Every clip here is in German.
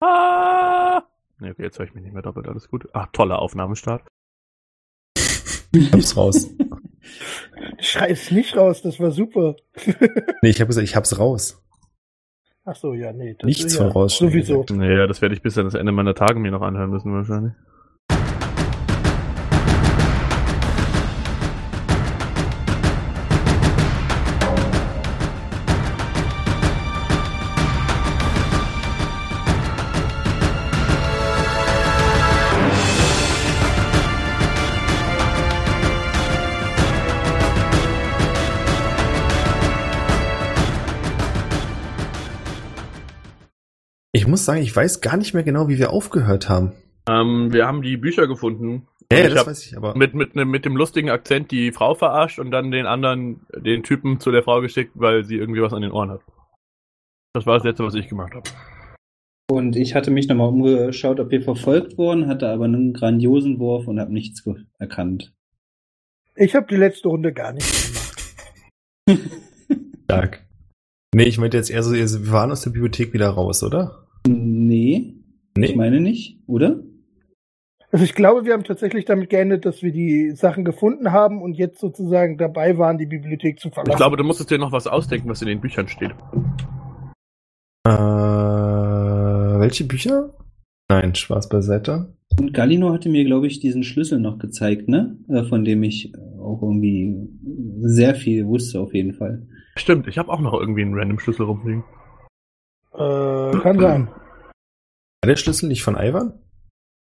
Ah! Nee, okay, jetzt höre ich mich nicht mehr doppelt, alles gut. Ach, toller Aufnahmestart. Ich hab's raus. Schrei es nicht raus, das war super. Nee, ich habe gesagt, ich hab's raus. Ach so, ja, nee. Das Nichts ist von ja rausschneiden. Sowieso. Naja, das werde ich bis an das Ende meiner Tage mir noch anhören müssen, wahrscheinlich. Muss sagen, ich weiß gar nicht mehr genau, wie wir aufgehört haben. Ähm, wir haben die Bücher gefunden. Ja, ich das weiß ich, aber. mit, mit, ne- mit dem lustigen Akzent die Frau verarscht und dann den anderen, den Typen zu der Frau geschickt, weil sie irgendwie was an den Ohren hat. Das war das letzte, was ich gemacht habe. Und ich hatte mich nochmal umgeschaut, ob wir verfolgt wurden, hatte aber einen grandiosen Wurf und habe nichts erkannt. Ich habe die letzte Runde gar nicht gemacht. Stark. Nee, ich meinte jetzt eher so, wir waren aus der Bibliothek wieder raus, oder? Nee, ich Nee. meine nicht, oder? Also ich glaube, wir haben tatsächlich damit geendet, dass wir die Sachen gefunden haben und jetzt sozusagen dabei waren, die Bibliothek zu verlassen. Ich glaube, du musstest dir noch was ausdenken, was in den Büchern steht. Äh, welche Bücher? Nein, Spaß beiseite. Und Galino hatte mir, glaube ich, diesen Schlüssel noch gezeigt, ne? Äh, Von dem ich auch irgendwie sehr viel wusste, auf jeden Fall. Stimmt, ich habe auch noch irgendwie einen random Schlüssel rumliegen. Äh, kann sein. War der Schlüssel nicht von Ivan?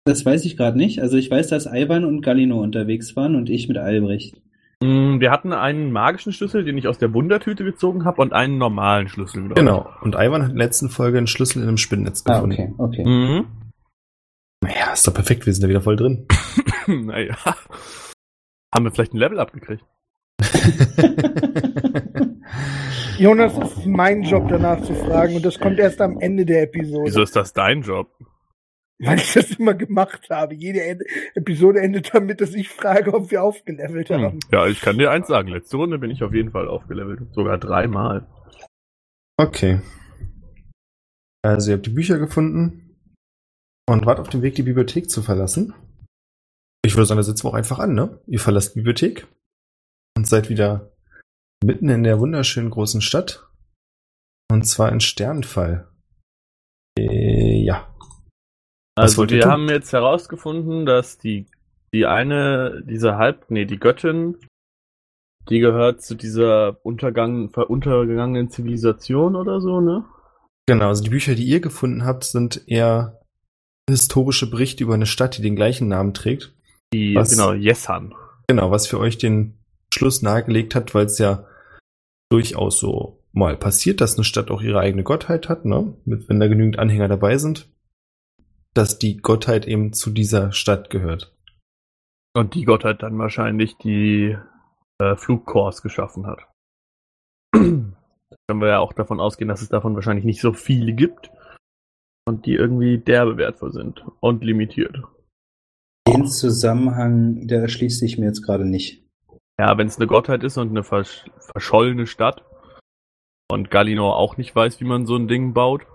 Das weiß ich gerade nicht. Also ich weiß, dass Ivan und Galino unterwegs waren und ich mit Albrecht. Mm, Wir hatten einen magischen Schlüssel, den ich aus der Wundertüte gezogen habe, und einen normalen Schlüssel. Genau. Und Ivan hat in der letzten Folge einen Schlüssel in einem Spinnennetz Ah, gefunden. okay, okay. Mhm. Naja, ist doch perfekt, wir sind da wieder voll drin. naja. Haben wir vielleicht ein Level abgekriegt? Jonas, es ist mein Job, danach zu fragen und das kommt erst am Ende der Episode. Wieso ist das dein Job? Weil ich das immer gemacht habe. Jede Episode endet damit, dass ich frage, ob wir aufgelevelt haben. Hm. Ja, ich kann dir eins sagen. Letzte Runde bin ich auf jeden Fall aufgelevelt. Sogar dreimal. Okay. Also ihr habt die Bücher gefunden und wart auf dem Weg, die Bibliothek zu verlassen. Ich würde sagen, da sitzen wir auch einfach an, ne? Ihr verlasst die Bibliothek und seid wieder mitten in der wunderschönen großen Stadt. Und zwar in Sternfall. Äh, ja. Was Also wir tun? haben jetzt herausgefunden, dass die, die eine, diese Halb, nee, die Göttin, die gehört zu dieser Untergang, untergegangenen Zivilisation oder so, ne? Genau, also die Bücher, die ihr gefunden habt, sind eher historische Berichte über eine Stadt, die den gleichen Namen trägt. Die, Was? genau, Jessan. Genau, was für euch den Schluss nahegelegt hat, weil es ja durchaus so mal passiert, dass eine Stadt auch ihre eigene Gottheit hat, ne? Mit, wenn da genügend Anhänger dabei sind, dass die Gottheit eben zu dieser Stadt gehört. Und die Gottheit dann wahrscheinlich die äh, Flugkors geschaffen hat. Können wir ja auch davon ausgehen, dass es davon wahrscheinlich nicht so viele gibt. Und die irgendwie derbe wertvoll sind und limitiert. Den Zusammenhang, der erschließt sich mir jetzt gerade nicht. Ja, wenn es eine Gottheit ist und eine versch verschollene Stadt und Galino auch nicht weiß, wie man so ein Ding baut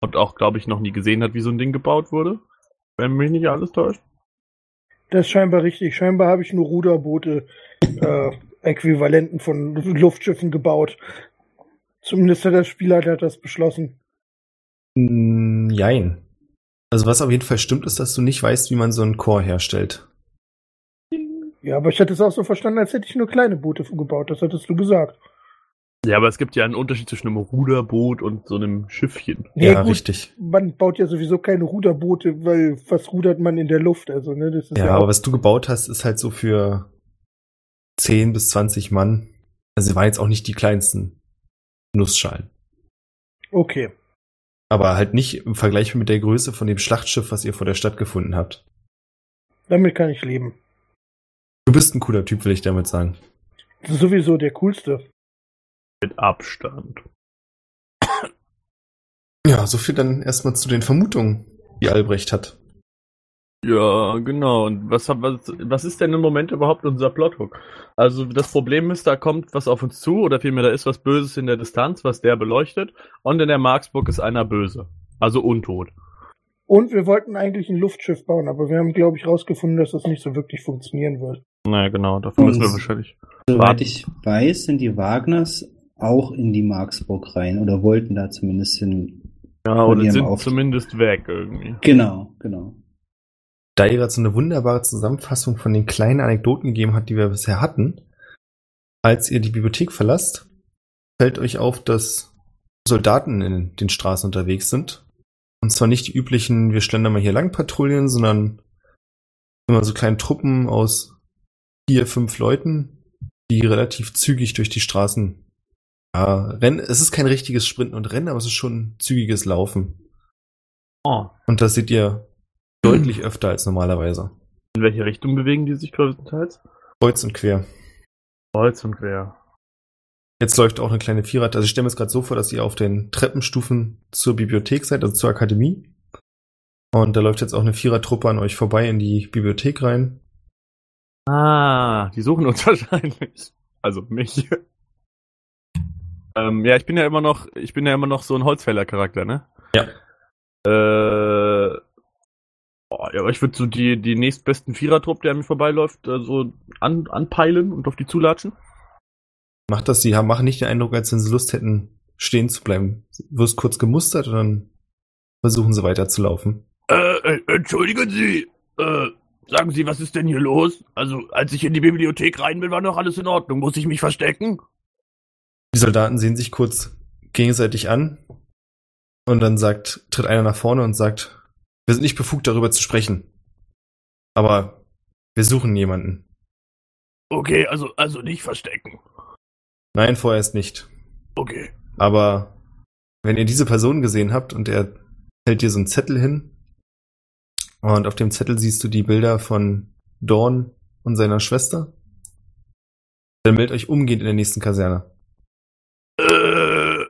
und auch, glaube ich, noch nie gesehen hat, wie so ein Ding gebaut wurde, wenn mich nicht alles täuscht. Das ist scheinbar richtig. Scheinbar habe ich nur Ruderboote, äh, Äquivalenten von Luftschiffen gebaut. Zumindest hat der Spielleiter das beschlossen. Mm, Jein. Also was auf jeden Fall stimmt, ist, dass du nicht weißt, wie man so einen Chor herstellt. Ja, aber ich hätte es auch so verstanden, als hätte ich nur kleine Boote gebaut. Das hattest du gesagt. Ja, aber es gibt ja einen Unterschied zwischen einem Ruderboot und so einem Schiffchen. Nee, ja, gut, richtig. Man baut ja sowieso keine Ruderboote, weil was rudert man in der Luft? Also, ne, das ist Ja, ja, aber was du gebaut hast, ist halt so für 10 bis 20 Mann. Also sie waren jetzt auch nicht die kleinsten Nussschalen. okay. Aber halt nicht im Vergleich mit der Größe von dem Schlachtschiff, was ihr vor der Stadt gefunden habt. Damit kann ich leben. Du bist ein cooler Typ, will ich damit sagen. Sowieso der coolste. Mit Abstand. Ja, so viel dann erstmal zu den Vermutungen, die Albrecht hat. Ja, genau. Und was, was, was ist denn im Moment überhaupt unser Plothook? Also das Problem ist, da kommt was auf uns zu, oder vielmehr da ist was Böses in der Distanz, was der beleuchtet, und in der Marksburg ist einer böse. Also untot. Und wir wollten eigentlich ein Luftschiff bauen, aber wir haben, glaube ich, rausgefunden, dass das nicht so wirklich funktionieren wird. Naja, genau, dafür müssen wir Und- wahrscheinlich. Soweit ich weiß, sind die Wagners auch in die Marksburg rein oder wollten da zumindest hin. Ja, oder sind Auftritt. zumindest weg irgendwie. Genau, genau. Da ihr gerade so eine wunderbare Zusammenfassung von den kleinen Anekdoten gegeben hat, die wir bisher hatten, als ihr die Bibliothek verlasst, fällt euch auf, dass Soldaten in den Straßen unterwegs sind. Und zwar nicht die üblichen, wir schlendern mal hier lang Patrouillen, sondern immer so kleine Truppen aus vier, fünf Leuten, die relativ zügig durch die Straßen ja, rennen. Es ist kein richtiges Sprinten und Rennen, aber es ist schon ein zügiges Laufen. Oh. Und das seht ihr deutlich öfter als normalerweise. In welche Richtung bewegen die sich größtenteils? Kreuz und quer. Kreuz und quer. Jetzt läuft auch eine kleine Vierer. Also ich stelle mir es gerade so vor, dass ihr auf den Treppenstufen zur Bibliothek seid, also zur Akademie. Und da läuft jetzt auch eine Vierertruppe an euch vorbei in die Bibliothek rein. Ah, die suchen uns wahrscheinlich. Also mich. ähm, ja, ich bin ja immer noch, ich bin ja immer noch so ein Holzfäller-Charakter, ne? Ja. Äh, boah, ja, aber ich würde so die, die nächstbesten Vierertrupp, der an mir vorbeiläuft, äh, so an, anpeilen und auf die zulatschen. Macht das, sie haben, machen nicht den Eindruck, als wenn sie Lust hätten, stehen zu bleiben. Du wirst kurz gemustert und dann versuchen sie weiterzulaufen. Äh, äh, entschuldigen Sie, äh, sagen Sie, was ist denn hier los? Also, als ich in die Bibliothek rein bin, war noch alles in Ordnung. Muss ich mich verstecken? Die Soldaten sehen sich kurz gegenseitig an und dann sagt, tritt einer nach vorne und sagt, wir sind nicht befugt, darüber zu sprechen. Aber wir suchen jemanden. Okay, also, also nicht verstecken. Nein, vorerst nicht. Okay. Aber wenn ihr diese Person gesehen habt und er hält dir so einen Zettel hin und auf dem Zettel siehst du die Bilder von Dawn und seiner Schwester, dann meldet euch umgehend in der nächsten Kaserne. Äh,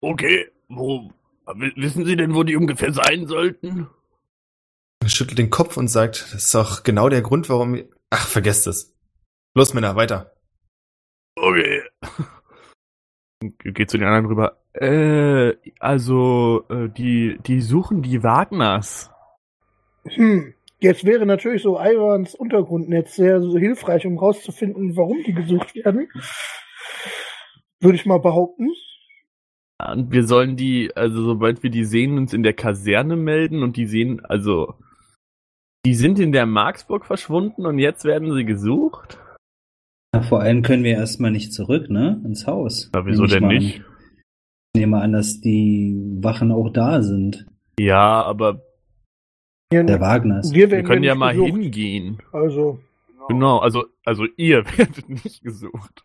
okay, wo, wissen Sie denn, wo die ungefähr sein sollten? Er schüttelt den Kopf und sagt, das ist doch genau der Grund, warum... ihr- Ach, vergesst es. Los, Männer, weiter. Okay. Geht zu den anderen rüber. Äh, also, äh, die, die suchen die Wagners. Hm. Jetzt wäre natürlich so Irons Untergrundnetz sehr so hilfreich, um rauszufinden, warum die gesucht werden. Würde ich mal behaupten. Und wir sollen die, also sobald wir die sehen, uns in der Kaserne melden und die sehen, also, die sind in der Marksburg verschwunden und jetzt werden sie gesucht? Ja, vor allem können wir erstmal nicht zurück, ne? Ins Haus. Na, wieso denn nicht? An. Ich nehme an, dass die Wachen auch da sind. Ja, aber Wir, Der Wagners. wir wir werden können ja mal gesucht. hingehen. Also, Genau, also, also ihr werdet nicht gesucht.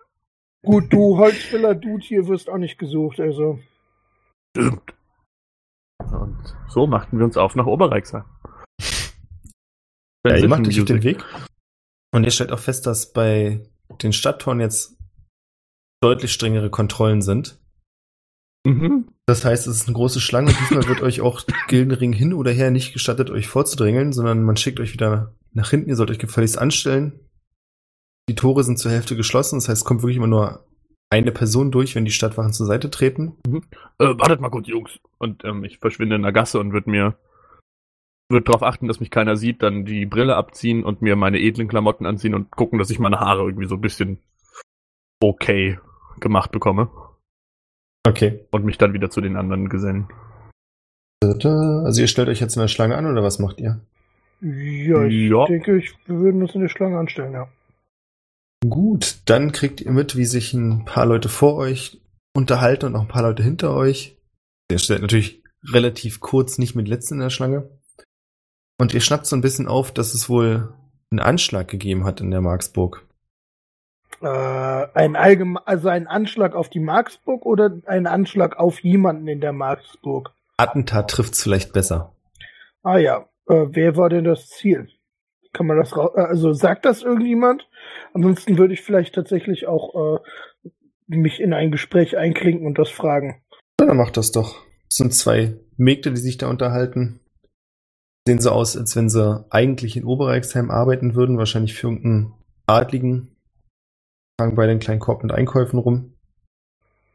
gut, du Holzfäller Dude hier wirst auch nicht gesucht, also. Stimmt. Und so machten wir uns auf nach Oberreichsheim. Ja, ihr macht euch auf den. Weg. Und ihr stellt auch fest, dass bei den Stadttoren jetzt deutlich strengere Kontrollen sind. Mhm. Das heißt, es ist eine große Schlange und diesmal wird euch auch Gildenring hin oder her nicht gestattet, euch vorzudrängeln, sondern man schickt euch wieder nach hinten. Ihr sollt euch gefälligst anstellen. Die Tore sind zur Hälfte geschlossen, das heißt, es kommt wirklich immer nur eine Person durch, wenn die Stadtwachen zur Seite treten. Äh, wartet mal kurz, Jungs. Und ähm, ich verschwinde in der Gasse und würde mir wird darauf achten, dass mich keiner sieht, dann die Brille abziehen und mir meine edlen Klamotten anziehen und gucken, dass ich meine Haare irgendwie so ein bisschen okay gemacht bekomme Okay. und mich dann wieder zu den anderen gesellen. Also ihr stellt euch jetzt in der Schlange an oder was macht ihr? Ja, ich Ja. denke, ich, wir würden uns in der Schlange anstellen, ja. Gut, dann kriegt ihr mit, wie sich ein paar Leute vor euch unterhalten und auch ein paar Leute hinter euch. Ihr stellt natürlich relativ kurz nicht mit letzten in der Schlange. Und ihr schnappt so ein bisschen auf, dass es wohl einen Anschlag gegeben hat in der Marksburg. Äh, ein allgeme also ein Anschlag auf die Marksburg oder ein Anschlag auf jemanden in der Marksburg? Attentat trifft's vielleicht besser. Ah ja, äh, wer war denn das Ziel? Kann man das raus, also sagt das irgendjemand? Ansonsten würde ich vielleicht tatsächlich auch äh, mich in ein Gespräch einklinken und das fragen. Ja, dann macht das doch. Es sind zwei Mägde, die sich da unterhalten. Sehen so aus, als wenn sie eigentlich in Oberreichsheim arbeiten würden, wahrscheinlich für irgendeinen Adligen. Fangen bei den kleinen Korb mit Einkäufen rum.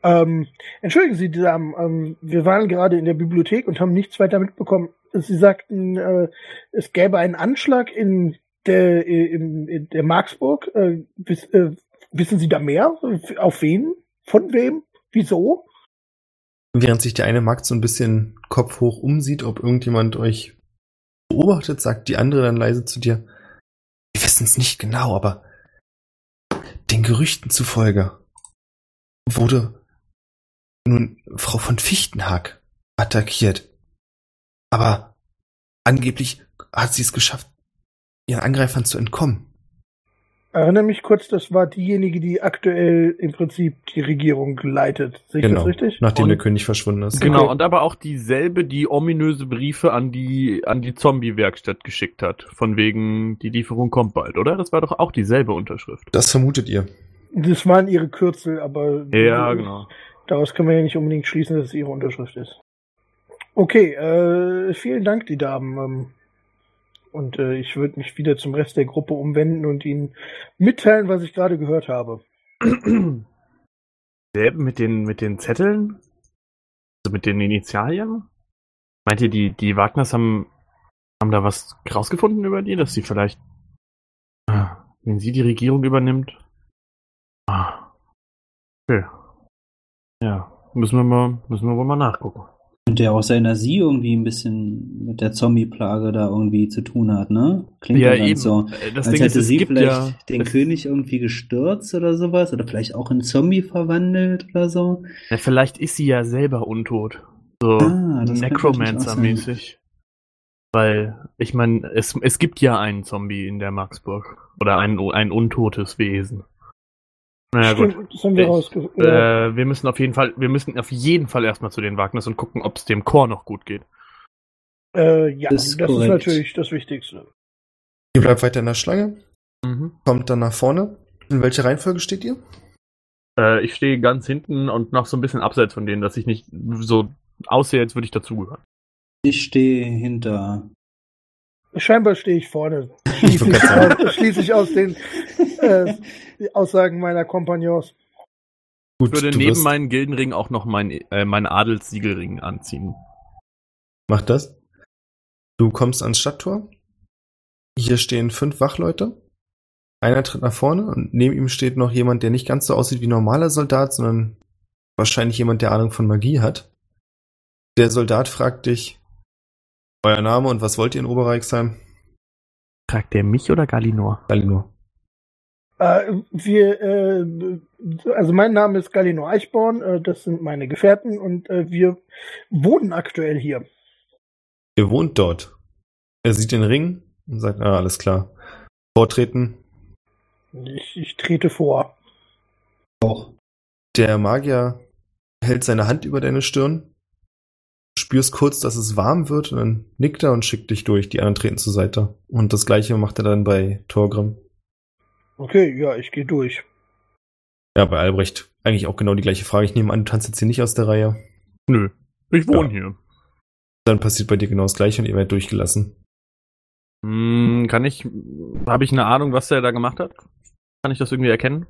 Ähm, entschuldigen Sie, Damen, ähm, wir waren gerade in der Bibliothek und haben nichts weiter mitbekommen. Sie sagten, äh, es gäbe einen Anschlag in der, in, in der Marksburg. Äh, wiss, äh, wissen Sie da mehr? Auf wen? Von wem? Wieso? Während sich der eine Magd so ein bisschen Kopf hoch umsieht, ob irgendjemand euch beobachtet, sagt die andere dann leise zu dir, wir wissen es nicht genau, aber den Gerüchten zufolge wurde nun Frau von Fichtenhack attackiert. Aber angeblich hat sie es geschafft, ihren Angreifern zu entkommen. Erinnere mich kurz, das war diejenige, die aktuell im Prinzip die Regierung leitet. Sehe ich genau, das richtig? nachdem Und- der König verschwunden ist. Genau, Okay. und aber auch dieselbe, die ominöse Briefe an die, an die Zombie-Werkstatt geschickt hat. Von wegen, die Lieferung kommt bald, oder? Das war doch auch dieselbe Unterschrift. Das vermutet ihr. Das waren ihre Kürzel, aber Ja, genau. daraus können wir ja nicht unbedingt schließen, dass es ihre Unterschrift ist. Okay, äh, vielen Dank, die Damen. Ähm, und äh, ich würde mich wieder zum Rest der Gruppe umwenden und Ihnen mitteilen, was ich gerade gehört habe. Mit den, mit den Zetteln? Also mit den Initialien? Meint ihr, die, die Wagners haben, haben da was rausgefunden über die, dass sie vielleicht, ah, wenn sie die Regierung übernimmt? Ah. Okay. Ja, müssen wir mal, müssen wir wohl mal nachgucken. Könnte ja auch sein, dass sie irgendwie ein bisschen mit der Zombie-Plage da irgendwie zu tun hat, ne? Klingt ja, ganz so. Äh, Das Als Ding ist, hätte es sie vielleicht ja, den König irgendwie gestürzt oder sowas. Oder vielleicht auch in Zombie verwandelt oder so. ja, vielleicht ist sie ja selber untot. So Ah, Necromancer-mäßig. Weil, ich meine, es, es gibt ja einen Zombie in der Maxburg. Oder ein, ein untotes Wesen. Naja, gut. Stimmt, das haben wir. Ja. Äh, wir müssen auf jeden Fall, wir müssen auf jeden Fall erstmal zu den Wagners und gucken, ob es dem Chor noch gut geht. Äh, ja, das das, ist natürlich das Wichtigste. Ihr bleibt weiter in der Schlange, Mhm. kommt dann nach vorne. In welcher Reihenfolge steht ihr? Äh, ich stehe ganz hinten und noch so ein bisschen abseits von denen, dass ich nicht so aussehe, als würde ich dazugehören. Ich stehe hinter. Scheinbar stehe ich vorne. Schließlich aus, schließlich aus den äh, Aussagen meiner Kompagnons. Gut, Ich würde neben wirst- meinen Gildenring auch noch mein, äh, meinen Adelssiegelring anziehen. Mach das. Du kommst ans Stadttor. Hier stehen fünf Wachleute. Einer tritt nach vorne und neben ihm steht noch jemand, der nicht ganz so aussieht wie ein normaler Soldat, sondern wahrscheinlich jemand, der Ahnung von Magie hat. Der Soldat fragt dich, euer Name und was wollt ihr in Oberreichsheim? Fragt der mich oder Galinor? Galinor. Äh, wir, äh, also mein Name ist Galino Eichborn, äh, das sind meine Gefährten und äh, wir wohnen aktuell hier. Ihr wohnt dort. Er sieht den Ring und sagt, ah, alles klar. Vortreten. Ich, ich trete vor. Auch. Der Magier hält seine Hand über deine Stirn. Spürst kurz, dass es warm wird und dann nickt er und schickt dich durch. Die anderen treten zur Seite. Und das gleiche macht er dann bei Torgrim. Okay, ja, ich gehe durch. Ja, bei Albrecht eigentlich auch genau die gleiche Frage. Ich nehme an, du tanzt jetzt hier nicht aus der Reihe. Nö. Ich wohne Ja. hier. Dann passiert bei dir genau das gleiche und ihr werdet durchgelassen. Hm, kann ich, habe ich eine Ahnung, was der da gemacht hat? Kann ich das irgendwie erkennen?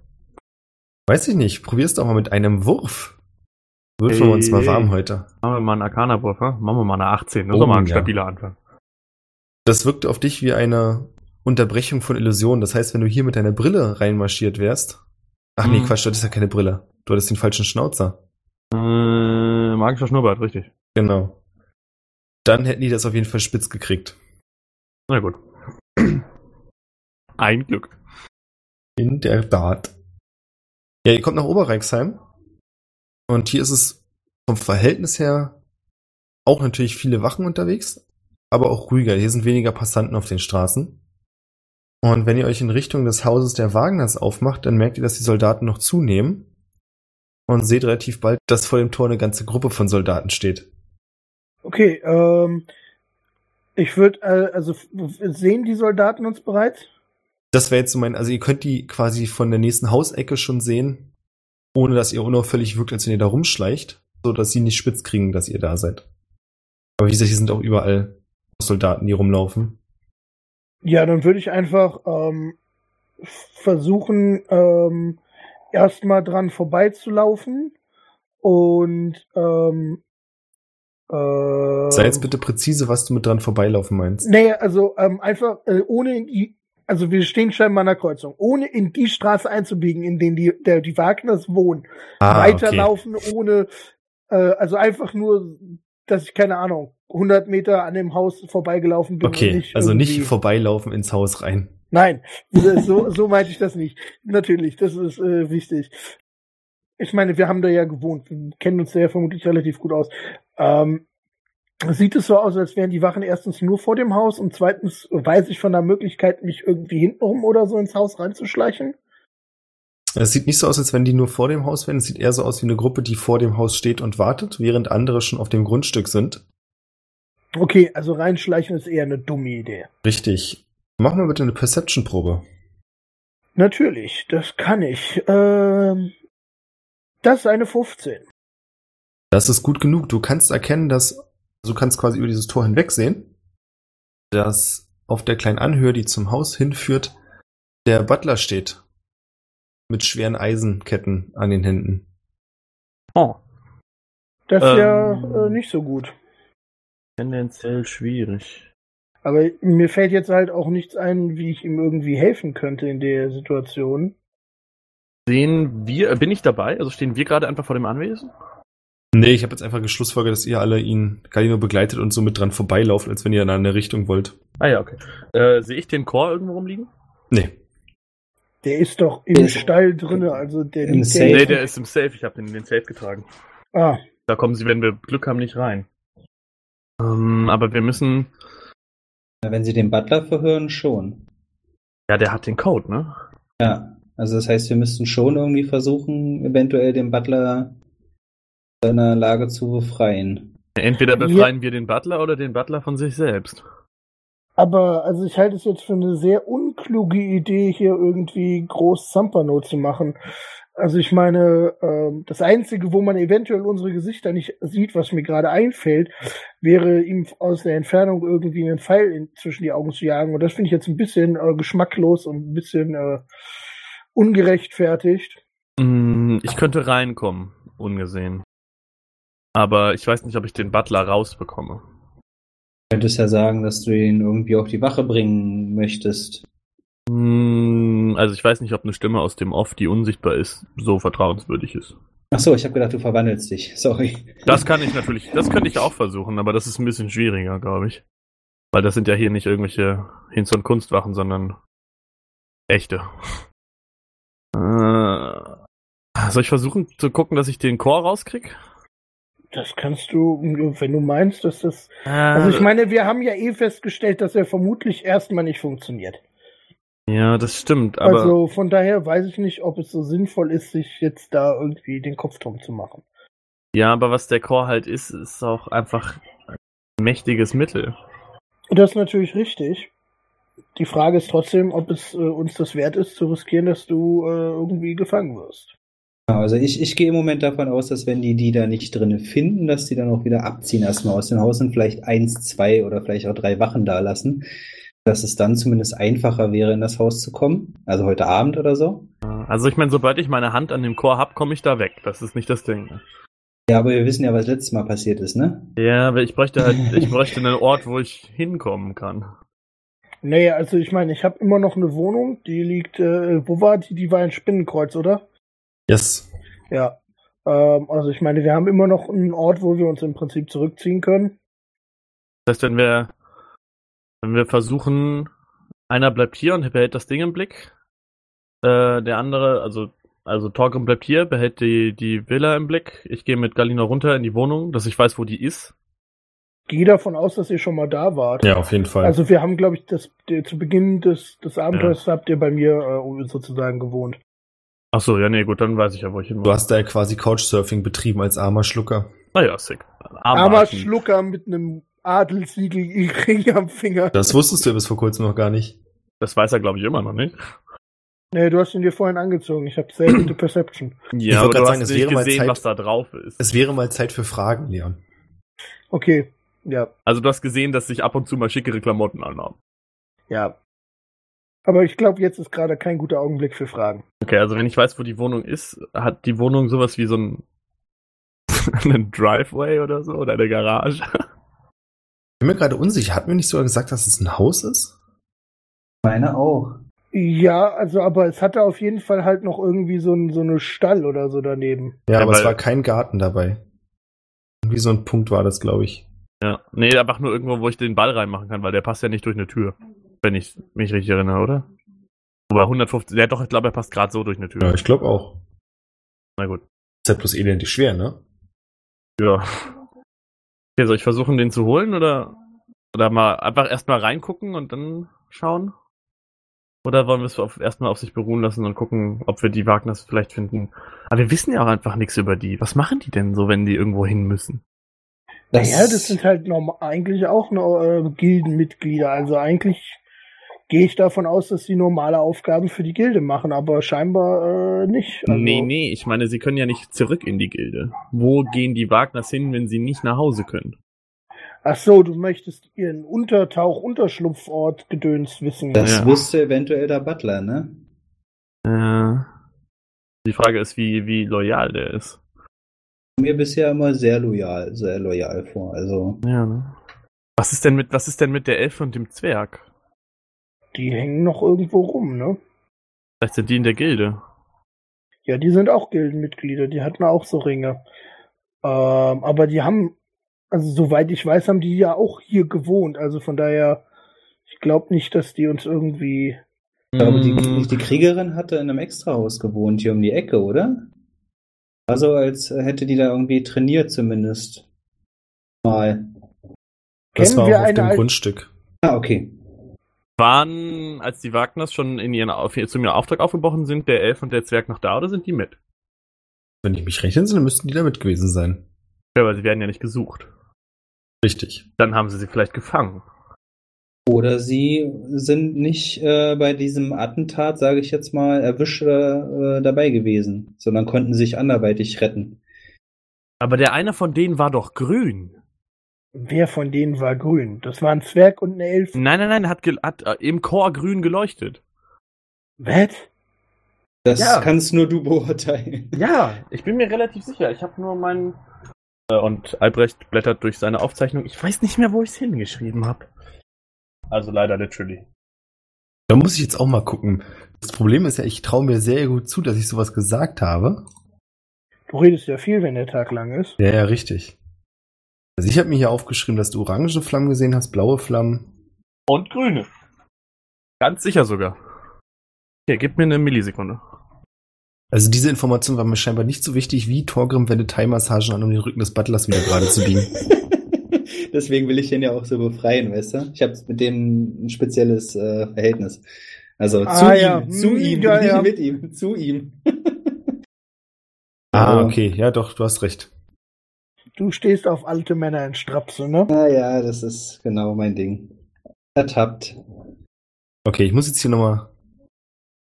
Weiß ich nicht, probier's doch mal mit einem Wurf. Würfeln wir uns mal Ey. warm heute. Machen wir mal einen Arcana-Wurf? Machen wir mal eine 18. Das ist Oh, doch mal ein ja. stabiler Anfang. Das wirkt auf dich wie eine Unterbrechung von Illusionen. Das heißt, wenn du hier mit deiner Brille reinmarschiert wärst. Ach nee, Mhm. Quatsch, du hattest ja keine Brille. Du hattest den falschen Schnauzer. Äh, magischer Schnurrbart, richtig. Genau. Dann hätten die das auf jeden Fall spitz gekriegt. Na gut. Ein Glück. In der Tat. Ja, ihr kommt nach Oberreichsheim. Und hier ist es vom Verhältnis her auch natürlich viele Wachen unterwegs, aber auch ruhiger. Hier sind weniger Passanten auf den Straßen. Und wenn ihr euch in Richtung des Hauses der Wagners aufmacht, dann merkt ihr, dass die Soldaten noch zunehmen. Und seht relativ bald, dass vor dem Tor eine ganze Gruppe von Soldaten steht. Okay, ähm, ich würde, äh, also sehen die Soldaten uns bereits? Das wäre jetzt so mein, also ihr könnt die quasi von der nächsten Hausecke schon sehen, ohne dass ihr unauffällig wirkt, als wenn ihr da rumschleicht, so dass sie nicht spitz kriegen, dass ihr da seid. Aber wie gesagt, hier sind auch überall Soldaten, die rumlaufen. Ja, dann würde ich einfach ähm, versuchen, ähm, erstmal dran vorbeizulaufen Und ähm, äh, Sei jetzt bitte präzise, was du mit dran vorbeilaufen meinst. Nee, also ähm, einfach äh, ohne in also wir stehen scheinbar an der Kreuzung, ohne in die Straße einzubiegen, in denen die, der, die Wagners wohnen. Ah, Weiterlaufen ohne, äh, also einfach nur, dass ich keine Ahnung, 100 Meter an dem Haus vorbeigelaufen bin. Okay, okay. also nicht vorbeilaufen ins Haus rein. Nein, so, so meinte ich das nicht. Natürlich, das ist äh, wichtig. Ich meine, wir haben da ja gewohnt, wir kennen uns da ja vermutlich relativ gut aus. Ähm, sieht es so aus, als wären die Wachen erstens nur vor dem Haus und zweitens weiß ich von der Möglichkeit, mich irgendwie hintenrum oder so ins Haus reinzuschleichen. Es sieht nicht so aus, als wenn die nur vor dem Haus wären. Es sieht eher so aus wie eine Gruppe, die vor dem Haus steht und wartet, während andere schon auf dem Grundstück sind. Okay, also reinschleichen ist eher eine dumme Idee. Richtig. Mach mal bitte eine Perception-Probe. Natürlich, das kann ich. Ähm, das ist eine 15. Das ist gut genug. Du kannst erkennen, dass du kannst quasi über dieses Tor hinwegsehen, dass auf der kleinen Anhöhe, die zum Haus hinführt, der Butler steht. Mit schweren Eisenketten an den Händen. Oh, Das ist Ähm. ja äh, nicht so gut. tendenziell schwierig. Aber mir fällt jetzt halt auch nichts ein, wie ich ihm irgendwie helfen könnte in der Situation. Sehen wir, äh, bin ich dabei? Also stehen wir gerade einfach vor dem Anwesen? Nee, ich habe jetzt einfach geschlussfolgert, dass ihr alle ihn Galino begleitet und so mit dran vorbeilauft, als wenn ihr in eine Richtung wollt. Ah ja, okay. Äh, sehe ich den Chor irgendwo rumliegen? Nee. Der ist doch im ist- Stall drinne, also der Im Safe. Nee, der ist im Safe. Ich habe den in den Safe getragen. Ah, Da kommen sie, wenn wir Glück haben, nicht rein. Ähm, aber wir müssen. Wenn Sie den Butler verhören, schon. Ja, der hat den Code, ne? Ja, also das heißt, wir müssten schon irgendwie versuchen, eventuell den Butler seiner Lage zu befreien. Entweder befreien wir den Butler oder den Butler von sich selbst. aber also ich halte es jetzt für eine sehr unkluge Idee, hier irgendwie groß Zampano zu machen. Also ich meine, ähm, das Einzige, wo man eventuell unsere Gesichter nicht sieht, was mir gerade einfällt, wäre ihm aus der Entfernung irgendwie einen Pfeil in, zwischen die Augen zu jagen. Und das finde ich jetzt ein bisschen äh, geschmacklos und ein bisschen äh, ungerechtfertigt. Mm, Ich könnte reinkommen, ungesehen. Aber ich weiß nicht, ob ich den Butler rausbekomme. Du könntest ja sagen, dass du ihn irgendwie auf die Wache bringen möchtest. Mm, Also ich weiß nicht, ob eine Stimme aus dem Off, die unsichtbar ist, so vertrauenswürdig ist. Ach so, ich habe gedacht, du verwandelst dich. Sorry. Das kann ich natürlich, das könnte ich auch versuchen, aber das ist ein bisschen schwieriger, glaube ich. Weil das sind ja hier nicht irgendwelche Hinz- und Kunstwachen, sondern echte. Äh, soll ich versuchen zu gucken, dass ich den Chor rauskrieg? Das kannst du, wenn du meinst, dass das. Äh, Also ich meine, wir haben ja eh festgestellt, dass er vermutlich erstmal nicht funktioniert. ja, das stimmt, aber also von daher weiß ich nicht, ob es so sinnvoll ist, sich jetzt da irgendwie den Kopf drum zu machen. ja, aber was der Chor halt ist, ist auch einfach ein mächtiges Mittel. Das ist natürlich richtig. Die Frage ist trotzdem, ob es äh, uns das wert ist, zu riskieren, dass du äh, irgendwie gefangen wirst. Genau, Also ich, ich gehe im Moment davon aus, dass wenn die die da nicht drinnen finden, dass die dann auch wieder abziehen erstmal aus dem Haus und vielleicht eins, zwei oder vielleicht auch drei Wachen da lassen, dass es dann zumindest einfacher wäre, in das Haus zu kommen. Also heute Abend oder so. Also ich meine, sobald ich meine Hand an dem Chor hab, komme ich da weg. Das ist nicht das Ding. Ja, aber wir wissen ja, was letztes Mal passiert ist, ne? Ja, aber ich bräuchte halt, ich bräuchte einen Ort, wo ich hinkommen kann. Nee, also ich meine, ich habe immer noch eine Wohnung, die liegt, äh, wo war die? Die war in Spinnenkreuz, oder? Yes. Ja. Ähm, also ich meine, wir haben immer noch einen Ort, wo wir uns im Prinzip zurückziehen können. Das heißt, wenn wir, wenn wir versuchen, einer bleibt hier und behält das Ding im Blick, äh, der andere, also, also Torgrim bleibt hier, behält die, die Villa im Blick. Ich gehe mit Galina runter in die Wohnung, dass ich weiß, wo die ist. Gehe davon aus, dass ihr schon mal da wart. Ja, auf jeden Fall. Also wir haben, glaube ich, das, der, zu Beginn des, des Abenteuers habt ihr bei mir äh, sozusagen gewohnt. Ach so, ja, nee, gut, dann weiß ich ja, wo ich hin du hast da ja quasi Couchsurfing betrieben als armer Schlucker. Naja, sick. Armer Armer Schlucker mit einem Adelsiegel Ring am Finger. Das wusstest du ja bis vor kurzem noch gar nicht. Das weiß er, glaube ich, immer noch nicht. Nee, du hast ihn dir vorhin angezogen. Ich habe sehr gute Perception. Ja, wollte aber du sagen, hast es nicht wäre mal gesehen, Zeit- was da drauf ist. Es wäre mal Zeit für Fragen, Leon. Okay, ja, Also du hast gesehen, dass ich ab und zu mal schickere Klamotten anhabe. ja. Aber ich glaube, jetzt ist gerade kein guter Augenblick für Fragen. Okay, also wenn ich weiß, wo die Wohnung ist, hat die Wohnung sowas wie so ein einen Driveway oder so oder eine Garage. Ich bin mir gerade unsicher. Hat mir nicht sogar gesagt, dass es ein Haus ist? Meine auch. Ja, also, aber es hatte auf jeden Fall halt noch irgendwie so, ein, so eine Stall oder so daneben. Ja, Ja, aber es war kein Garten dabei. Wie so ein Punkt war das, glaube ich. Ja. Nee, einfach nur irgendwo, wo ich den Ball reinmachen kann, weil der passt ja nicht durch eine Tür. Wenn ich mich richtig erinnere, oder? Wobei 150, ja doch, ich glaube, er passt gerade so durch eine Tür. Ja, ich glaube auch. Na gut. Ist halt bloß elendig schwer, ne? Ja. Okay, soll ich versuchen, den zu holen oder, oder mal einfach erstmal reingucken und dann schauen? Oder wollen wir es auf, erstmal auf sich beruhen lassen und gucken, ob wir die Wagners vielleicht finden? Aber wir wissen ja auch einfach nichts über die. Was machen die denn so, wenn die irgendwo hin müssen? naja, das sind halt norm eigentlich auch noch, äh, Gildenmitglieder. Also eigentlich gehe ich davon aus, dass sie normale Aufgaben für die Gilde machen, aber scheinbar äh, nicht. Also, Nee, nee, ich meine, sie können ja nicht zurück in die Gilde. Wo gehen die Wagners hin, wenn sie nicht nach Hause können? Ach so, du möchtest ihren Untertauch, Unterschlupfort gedöns wissen. Das Ja. wüsste eventuell der Butler, ne? Äh, die Frage ist, wie, wie loyal der ist. Mir bisher immer sehr loyal, sehr loyal vor. Also, Ja, ne? Was ist denn mit, was ist denn mit der Elfe und dem Zwerg? Die hängen noch irgendwo rum, ne? Vielleicht sind die in der Gilde. Ja, die sind auch Gildenmitglieder, die hatten auch so Ringe. Ähm, aber die haben, also soweit ich weiß, haben die ja auch hier gewohnt. Also von daher, ich glaube nicht, dass die uns irgendwie. ich glaube, die, Mm, die Kriegerin hatte in einem Extrahaus gewohnt, hier um die Ecke, oder? Also, als hätte die da irgendwie trainiert zumindest. Mal. Das Kennen war wir auch auf dem Grundstück. Ah, okay. Waren, als die Wagners schon in ihren, auf, zu ihrem Auftrag aufgebrochen sind, der Elf und der Zwerg noch da oder sind die mit? Wenn ich mich recht entsinne, müssten die da mit gewesen sein. Ja, weil sie werden ja nicht gesucht. Richtig. Dann haben sie sie vielleicht gefangen. Oder sie sind nicht äh, bei diesem Attentat, sage ich jetzt mal, erwischt äh, dabei gewesen, sondern konnten sich anderweitig retten. Aber der eine von denen war doch grün. Wer von denen war grün? Das war ein Zwerg und eine Elf. Nein, nein, nein, hat, hat äh, im Chor grün geleuchtet. Was? Das Ja. kannst nur du beurteilen. Ja, ich bin mir relativ sicher. Ich habe nur meinen. Äh, und Albrecht blättert durch seine Aufzeichnung. Ich weiß nicht mehr, wo ich es hingeschrieben habe. Also leider literally. Da muss ich jetzt auch mal gucken. Das Problem ist ja, ich traue mir sehr gut zu, dass ich sowas gesagt habe. Du redest ja viel, wenn der Tag lang ist. Ja, ja, richtig. Also ich habe mir hier aufgeschrieben, dass du orange Flammen gesehen hast, blaue Flammen. Und grüne. Ganz sicher sogar. Hier, gib mir eine Millisekunde. Also diese Information war mir scheinbar nicht so wichtig, wie Torgrim wendet Thai-Massagen an, um den Rücken des Butlers wieder gerade zu biegen. Deswegen will ich den ja auch so befreien, weißt du? Ich habe mit dem ein spezielles äh, Verhältnis. Also Ah, zu ja. ihm, zu Hm, ihm, ja, nicht ja. mit ihm, zu ihm. Ah, Ja. okay. Ja, doch, du hast recht. Du stehst auf alte Männer in Strapse, ne? Ah ja, das ist genau mein Ding. Ertappt. Okay, ich muss jetzt hier nochmal.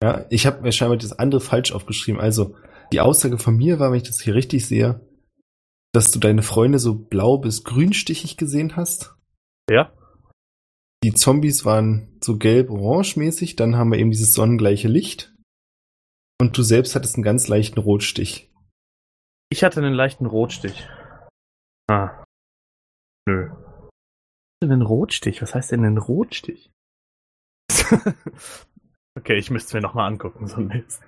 Ja, ich habe mir scheinbar das andere falsch aufgeschrieben. Also, die Aussage von mir war, wenn ich das hier richtig sehe, dass du deine Freunde so blau bis grünstichig gesehen hast. Ja? Die Zombies waren so gelb-orange mäßig. Dann haben wir eben dieses sonnengleiche Licht. Und du selbst hattest einen ganz leichten Rotstich. Ich hatte einen leichten Rotstich. Ah. Nö. Was ist denn ein Rotstich? Was heißt denn ein Rotstich? okay, ich müsste es mir nochmal angucken, so ein Mist.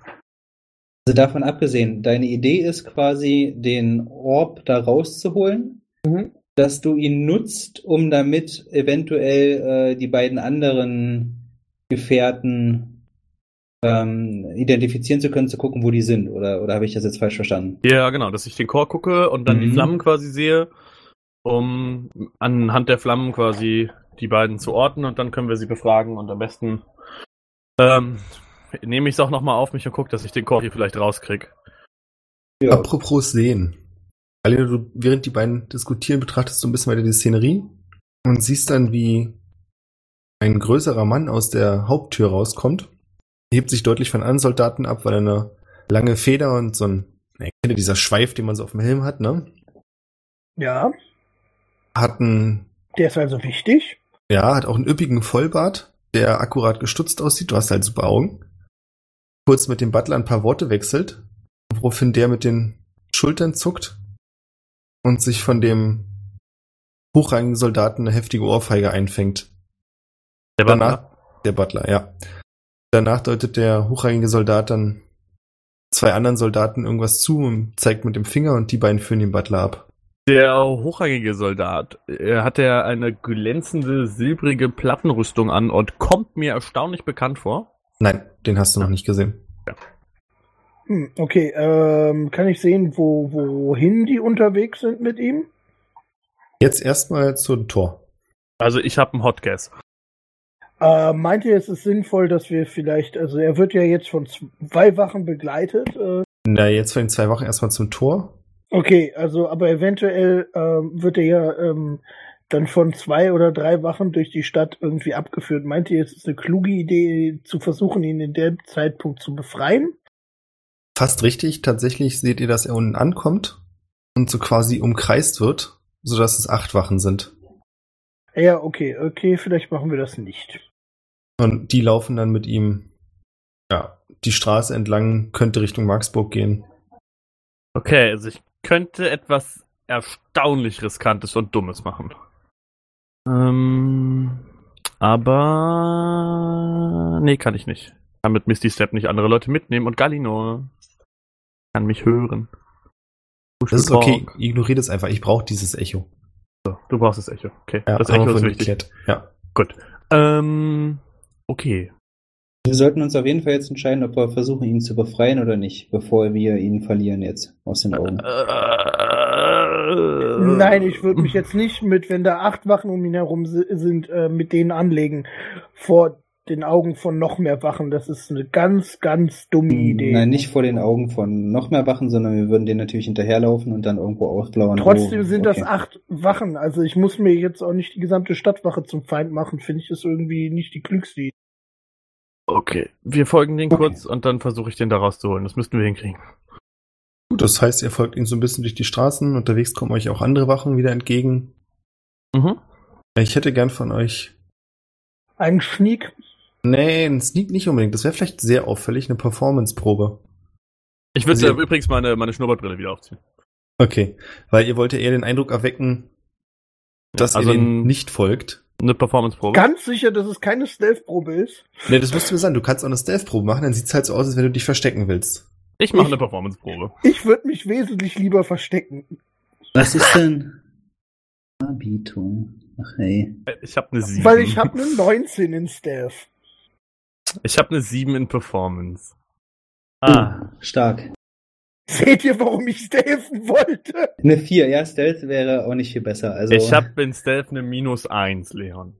Also davon abgesehen, deine Idee ist quasi, den Orb da rauszuholen, Mhm. dass du ihn nutzt, um damit eventuell äh, die beiden anderen Gefährten ähm, identifizieren zu können, zu gucken, wo die sind. Oder, oder habe ich das jetzt falsch verstanden? Ja, genau, dass ich den Chor gucke und dann die Mhm. Flammen quasi sehe, um anhand der Flammen quasi die beiden zu orten und dann können wir sie befragen und am besten ähm, nehme ich es auch nochmal auf mich und gucke, dass ich den Chor hier vielleicht rauskrieg. Ja. Apropos sehen. Alina, du, während die beiden diskutieren, betrachtest du ein bisschen weiter die Szenerie und siehst dann, wie ein größerer Mann aus der Haupttür rauskommt, hebt sich deutlich von anderen Soldaten ab, weil er eine lange Feder und so ein, ihr kennt ja dieser Schweif, den man so auf dem Helm hat, ne? Ja, Hat ein, der ist also wichtig. ja, hat auch einen üppigen Vollbart, der akkurat gestutzt aussieht, du hast halt super Augen. Kurz mit dem Butler ein paar Worte wechselt, woraufhin der mit den Schultern zuckt und sich von dem hochrangigen Soldaten eine heftige Ohrfeige einfängt. Der Danach, der Butler, ja. Danach deutet der hochrangige Soldat dann zwei anderen Soldaten irgendwas zu und zeigt mit dem Finger und die beiden führen den Butler ab. Der hochrangige Soldat, er hat er eine glänzende, silbrige Plattenrüstung an und kommt mir erstaunlich bekannt vor. Nein, den hast du noch nicht gesehen. Hm, okay, ähm, kann ich sehen, wo, wohin die unterwegs sind mit ihm? Jetzt erstmal zum Tor. Also ich habe einen Hotgas. Äh, meint ihr, es ist sinnvoll, dass wir vielleicht, also er wird ja jetzt von zwei Wachen begleitet. Äh, Na, jetzt von den zwei Wachen erstmal zum Tor. okay, also aber eventuell ähm, wird er ja ähm, dann von zwei oder drei Wachen durch die Stadt irgendwie abgeführt. Meint ihr, es ist eine kluge Idee, zu versuchen, ihn in dem Zeitpunkt zu befreien? Fast richtig. Tatsächlich seht ihr, dass er unten ankommt und so quasi umkreist wird, sodass es acht Wachen sind. Ja, okay, okay, vielleicht machen wir das nicht. Und die laufen dann mit ihm, ja, die Straße entlang, könnte Richtung Marksburg gehen. Okay, also ich könnte etwas erstaunlich Riskantes und Dummes machen. Ähm, aber nee, kann ich nicht. Kann mit Misty Step nicht andere Leute mitnehmen und Galino kann mich hören. Das ist okay, ignoriere das einfach. Ich brauche dieses Echo. So, du brauchst das Echo. Okay, Ja, das Echo ist wichtig. Ja. Gut. Ähm, okay. Wir sollten uns auf jeden Fall jetzt entscheiden, ob wir versuchen, ihn zu befreien oder nicht, bevor wir ihn verlieren jetzt aus den Augen. Nein, ich würde mich jetzt nicht mit, wenn da acht Wachen um ihn herum si- sind, äh, mit denen anlegen. Vor den Augen von noch mehr Wachen. Das ist eine ganz, ganz dumme Idee. Nein, nicht vor den Augen von noch mehr Wachen, sondern wir würden denen natürlich hinterherlaufen und dann irgendwo aufblauen. Trotzdem wo- sind das okay. acht Wachen. Also ich muss mir jetzt auch nicht die gesamte Stadtwache zum Feind machen. Finde ich das irgendwie nicht die klügste Idee. Okay, wir folgen den Okay. kurz und dann versuche ich den da rauszuholen. Das müssten wir hinkriegen. Gut, das heißt, ihr folgt ihm so ein bisschen durch die Straßen. Unterwegs kommen euch auch andere Wachen wieder entgegen. Mhm. Ich hätte gern von euch. Ein Schniek. Nee, ein Sneak nicht unbedingt. Das wäre vielleicht sehr auffällig, eine Performance-Probe. Ich würde Also- übrigens meine, meine Schnurrbartbrille wieder aufziehen. Okay. Weil ihr wollt ja eher den Eindruck erwecken, dass also ihr den ein- nicht folgt. Eine Performance-Probe. Ganz sicher, dass es keine Stealth-Probe ist. Nee, das musst du mir sagen. Du kannst auch eine Stealth-Probe machen, dann sieht's halt so aus, als wenn du dich verstecken willst. Ich mache eine Performance-Probe. Ich würde mich wesentlich lieber verstecken. Was ist denn? Darbietung. Ach hey. Ich habe eine 7. Weil ich habe eine 19 in Stealth. Ich habe eine 7 in Performance. Ah, stark. Seht ihr, warum ich stealthen wollte? Eine 4, ja, Stealth wäre auch nicht viel besser. Also, Ich habe in Stealth eine minus 1, Leon.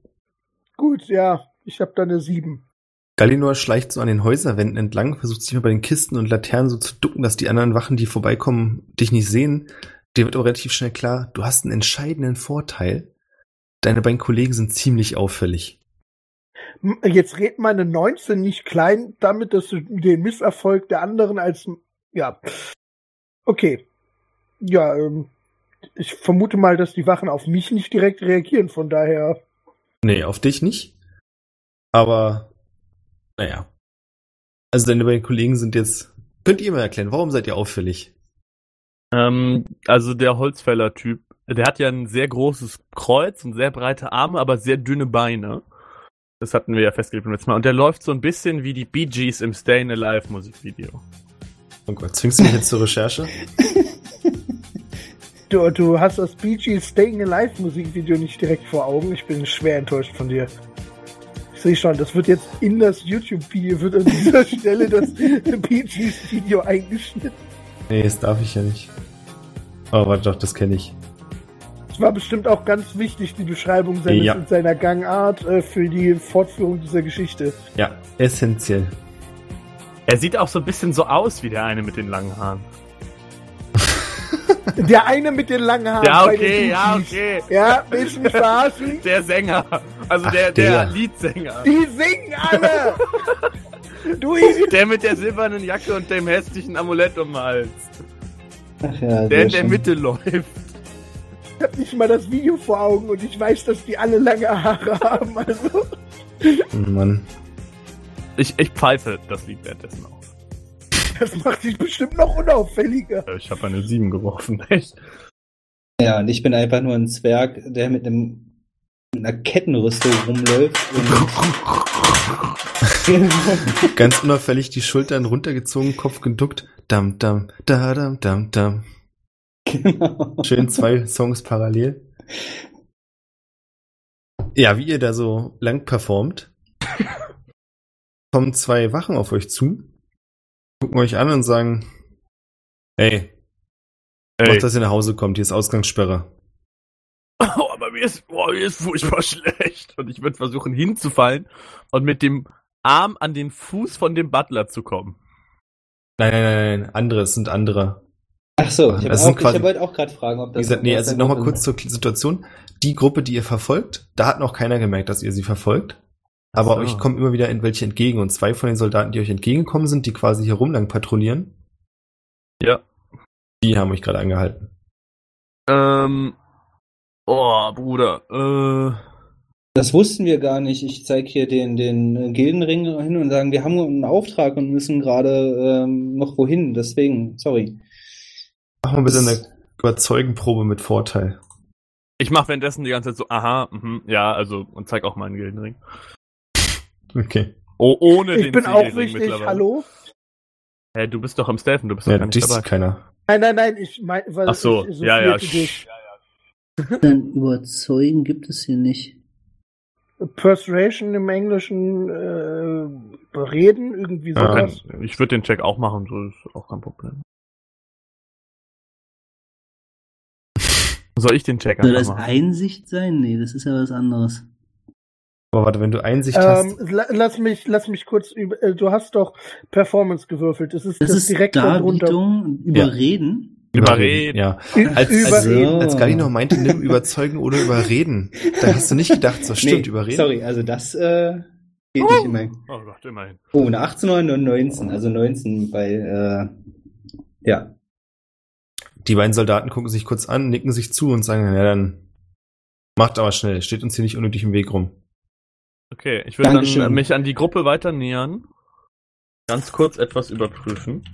Gut, ja. Ich habe da eine 7. Galinor schleicht so an den Häuserwänden entlang, versucht sich mal bei den Kisten und Laternen so zu ducken, dass die anderen Wachen, die vorbeikommen, dich nicht sehen. Dir wird aber relativ schnell klar, du hast einen entscheidenden Vorteil. Deine beiden Kollegen sind ziemlich auffällig. Jetzt red meine 19 nicht klein damit, dass du den Misserfolg der anderen als. Ja. Okay. Ja, ähm, ich vermute mal, dass die Wachen auf mich nicht direkt reagieren, von daher. Nee, auf dich nicht. Aber, naja. Also deine beiden Kollegen sind jetzt. Könnt ihr mal erklären, warum seid ihr auffällig? Ähm, also der Holzfäller-Typ, der hat ja ein sehr großes Kreuz und sehr breite Arme, aber sehr dünne Beine. Das hatten wir ja festgelegt beim letzten Mal. Und der läuft so ein bisschen wie die Bee Gees im Stayin' Alive Musikvideo. Oh Gott, zwingst du mich jetzt zur Recherche? Du, du hast das Bee Gees Staying Alive Musikvideo nicht direkt vor Augen. Ich bin schwer enttäuscht von dir. Ich sehe schon, das wird jetzt in das YouTube-Video, wird an dieser Stelle das Bee Gees Video eingeschnitten. Nee, das darf ich ja nicht. Oh, warte doch, das kenne ich. Es war bestimmt auch ganz wichtig, die Beschreibung seines, Ja. seiner Gangart äh, für die Fortführung dieser Geschichte. Ja, essentiell. Er sieht auch so ein bisschen so aus wie der eine mit den langen Haaren. Der eine mit den langen Haaren. Ja, bei den okay, ja, okay. Ja, willst du mich verarschen? Der Sänger. Also Ach, der, der, der. Leadsänger. Die singen alle! du! Der mit der silbernen Jacke und dem hässlichen Amulett um den Hals. ach ja, Der in der schön. Mitte läuft. Ich hab nicht mal das Video vor Augen und ich weiß, dass die alle lange Haare haben. Also, Oh Mann. Ich, ich pfeife das Lied währenddessen auf. das macht dich bestimmt noch unauffälliger. Ich habe eine 7 geworfen, echt. Ja, und ich bin einfach nur ein Zwerg, der mit einem mit einer Kettenrüstung rumläuft und Ganz unauffällig die Schultern runtergezogen, Kopf geduckt. Dam, dam, da, dam, dam, dam. genau. Schön zwei Songs parallel. Ja, wie ihr da so lang performt, kommen zwei Wachen auf euch zu, gucken euch an und sagen, hey, Ey. macht, dass ihr nach Hause kommt, hier ist Ausgangssperre. Oh, aber mir ist, boah, mir ist furchtbar schlecht. Und ich würde versuchen hinzufallen und mit dem Arm an den Fuß von dem Butler zu kommen. Nein, nein, nein, nein, andere, es sind andere. Ach so, ich, hab Das auch, sind ich quasi- hab wollte auch gerade fragen, ob das. Wie gesagt, nee, also nochmal kurz zur Situation. Die Gruppe, die ihr verfolgt, da hat noch keiner gemerkt, dass ihr sie verfolgt. Aber So. euch kommen immer wieder welche entgegen. Und zwei von den Soldaten, die euch entgegengekommen sind, die quasi hier rumlang patrouillieren, Ja. die haben euch gerade angehalten. Ähm. Oh, Bruder. Äh. Das wussten wir gar nicht. Ich zeige hier den, den Gildenring hin und sagen, wir haben einen Auftrag und müssen gerade ähm, noch wohin. Deswegen, sorry. Mach mal bitte eine Überzeugenprobe mit Vorteil. Ich mache währenddessen die ganze Zeit so, aha, mhm, ja, also, und zeig auch meinen Gildenring. Okay. Oh, ohne Ich den bin auch wichtig, mittlerweile. hallo? Hä, du bist doch im Stealthen, du bist doch Ja, gar nicht dabei. keiner. Nein, nein, nein, ich meine, weil Ach so, ich ja, ja. isolierte dich. Dann überzeugen gibt es hier nicht. Persuasion im Englischen äh, bereden, irgendwie sowas. ich würde den Check auch machen, so ist auch kein Problem. Soll ich den Check Soll das machen? Einsicht sein? Nee, das ist ja was anderes. Aber warte, wenn du Einsicht Ähm, hast. la lass mich, lass mich kurz über. Äh, du hast doch Performance gewürfelt. Das ist Das, das, ist direkt darunter. Darbietung, überreden. Überreden. Ja. Ü- Als, über- als, So. als Gali noch meinte, nimm überzeugen oder überreden, da hast du nicht gedacht, so stimmt, Nee, überreden. Sorry, also das äh, geht nicht in mein. Oh Gott, immerhin. Oh, eine 18, 9 und 19. Also 19 bei, äh, ja. Die beiden Soldaten gucken sich kurz an, nicken sich zu und sagen, ja dann macht aber schnell, steht uns hier nicht unnötig im Weg rum. Okay, ich würde dann Dankeschön. äh, mich an die Gruppe weiter nähern. Ganz kurz etwas überprüfen.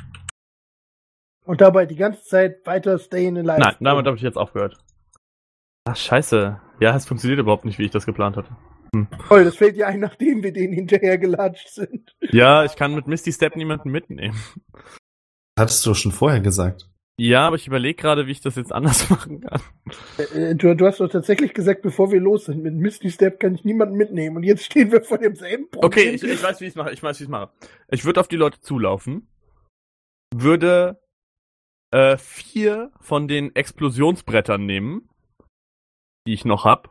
Und dabei die ganze Zeit weiter stayin alive. Nein, damit habe ich jetzt aufgehört. Ach, scheiße. Ja, es funktioniert überhaupt nicht, wie ich das geplant hatte. Toll, das fällt dir ein, nachdem wir denen hinterhergelatscht sind. Ja, ich kann mit Misty Step niemanden mitnehmen. Hattest du schon vorher gesagt. Ja, aber ich überlege gerade, wie ich das jetzt anders machen kann. Äh, Du, du hast doch tatsächlich gesagt, bevor wir los sind, mit Misty Step kann ich niemanden mitnehmen. Und jetzt stehen wir vor demselben Problem. Okay, ich, ich weiß, wie ich es mache. Ich weiß, wie ich es mache. Ich würde auf die Leute zulaufen, würde äh, vier von den Explosionsbrettern nehmen, die ich noch hab.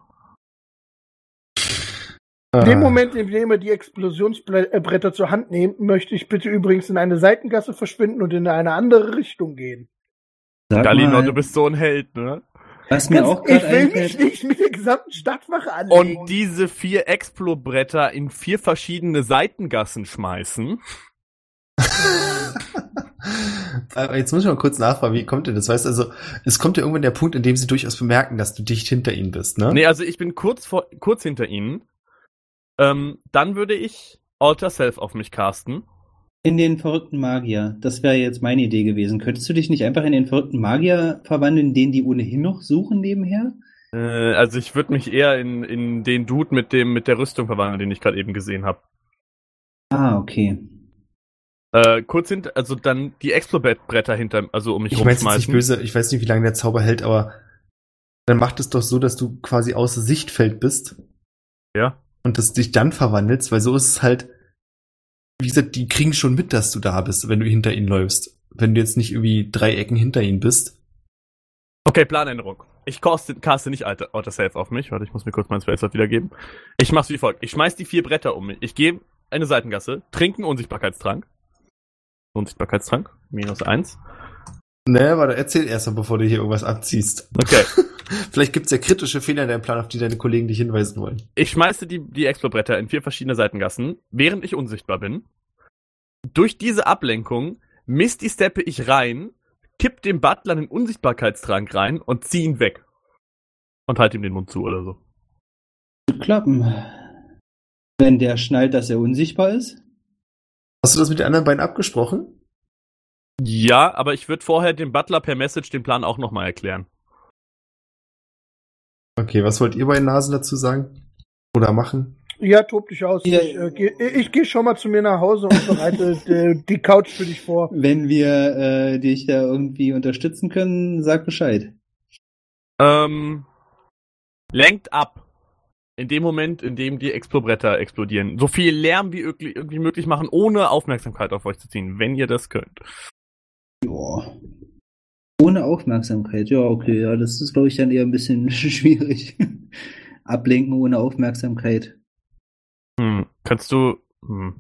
In dem Ah. Moment, in dem wir die Explosionsbretter zur Hand nehmen, möchte ich bitte übrigens in eine Seitengasse verschwinden und in eine andere Richtung gehen. Sag Galino, mal, du bist so ein Held, ne? was mir auch ich will mich nicht mit der gesamten Stadtwache anlegen. Und diese vier Explo-Bretter in vier verschiedene Seitengassen schmeißen. Jetzt muss ich mal kurz nachfragen, wie kommt denn das? Weißt du, also, es kommt ja irgendwann der Punkt, in dem sie durchaus bemerken, dass du dicht hinter ihnen bist, ne? Nee, also ich bin kurz vor, kurz hinter ihnen. Ähm, dann würde ich Alter Self auf mich casten. In den verrückten Magier. Das wäre jetzt meine Idee gewesen. Könntest du dich nicht einfach in den verrückten Magier verwandeln, den die ohnehin noch suchen nebenher? Äh, also ich würde mich eher in, in den Dude mit dem mit der Rüstung verwandeln, den ich gerade eben gesehen habe. Ah, okay. Äh, kurz hinter, also dann die Explo-Bretter hinter, also um mich Ich meine jetzt nicht rumschmeißen. böse, ich weiß nicht, wie lange der Zauber hält, aber dann macht es doch so, dass du quasi außer Sichtfeld bist Ja. und dass du dich dann verwandelst, weil so ist es halt, wie gesagt, die kriegen schon mit, dass du da bist, wenn du hinter ihnen läufst. Wenn du jetzt nicht irgendwie drei Ecken hinter ihnen bist. Okay, Planänderung. Ich caste, caste nicht Alter, Outer Self auf mich. Warte, ich muss mir kurz meinen Spellslot wiedergeben. Ich mach's wie folgt. Ich schmeiß die vier Bretter um mich. Ich gehe eine Seitengasse, trinken Unsichtbarkeitstrank. Unsichtbarkeitstrank, minus eins. Ne, warte, erzähl erst mal, bevor du hier irgendwas abziehst. Okay. Vielleicht gibt's ja kritische Fehler in deinem Plan, auf die deine Kollegen dich hinweisen wollen. Ich schmeiße die, die Explo-Bretter in vier verschiedene Seitengassen, während ich unsichtbar bin. Durch diese Ablenkung Misty steppe ich rein, kipp dem Butler einen Unsichtbarkeitstrank rein und zieh ihn weg. Und halt ihm den Mund zu oder so. Wird klappen. Wenn der schnallt, dass er unsichtbar ist? Hast du das mit den anderen beiden abgesprochen? Ja, aber ich würde vorher dem Butler per Message den Plan auch nochmal erklären. Okay, was wollt ihr bei Nasen dazu sagen? Oder machen? Ja, tob dich aus. Ja, ich äh, geh, ich gehe schon mal zu mir nach Hause und bereite die, die Couch für dich vor. Wenn wir äh, dich da irgendwie unterstützen können, sag Bescheid. Ähm, lenkt ab. In dem Moment, in dem die Explobretter explodieren. So viel Lärm wie irgendwie, irgendwie möglich machen, ohne Aufmerksamkeit auf euch zu ziehen, wenn ihr das könnt. Ja. Ohne Aufmerksamkeit, ja, okay, ja, das ist, glaube ich, dann eher ein bisschen schwierig. Ablenken ohne Aufmerksamkeit. Hm, kannst du. Hm.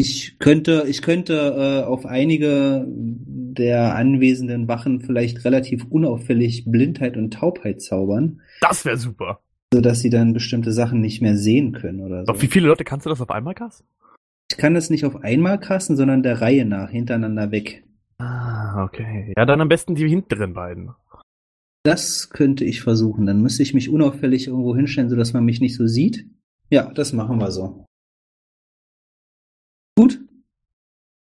Ich könnte, ich könnte äh, auf einige der anwesenden Wachen vielleicht relativ unauffällig Blindheit und Taubheit zaubern, Das wäre super. sodass sie dann bestimmte Sachen nicht mehr sehen können oder so. Doch, wie viele Leute kannst du das auf einmal kasten? Ich kann das nicht auf einmal kasten, sondern der Reihe nach, hintereinander weg. Ah, okay. Ja, dann am besten die hinteren beiden. Das könnte ich versuchen. Dann müsste ich mich unauffällig irgendwo hinstellen, sodass man mich nicht so sieht. Ja, das machen wir so. Gut.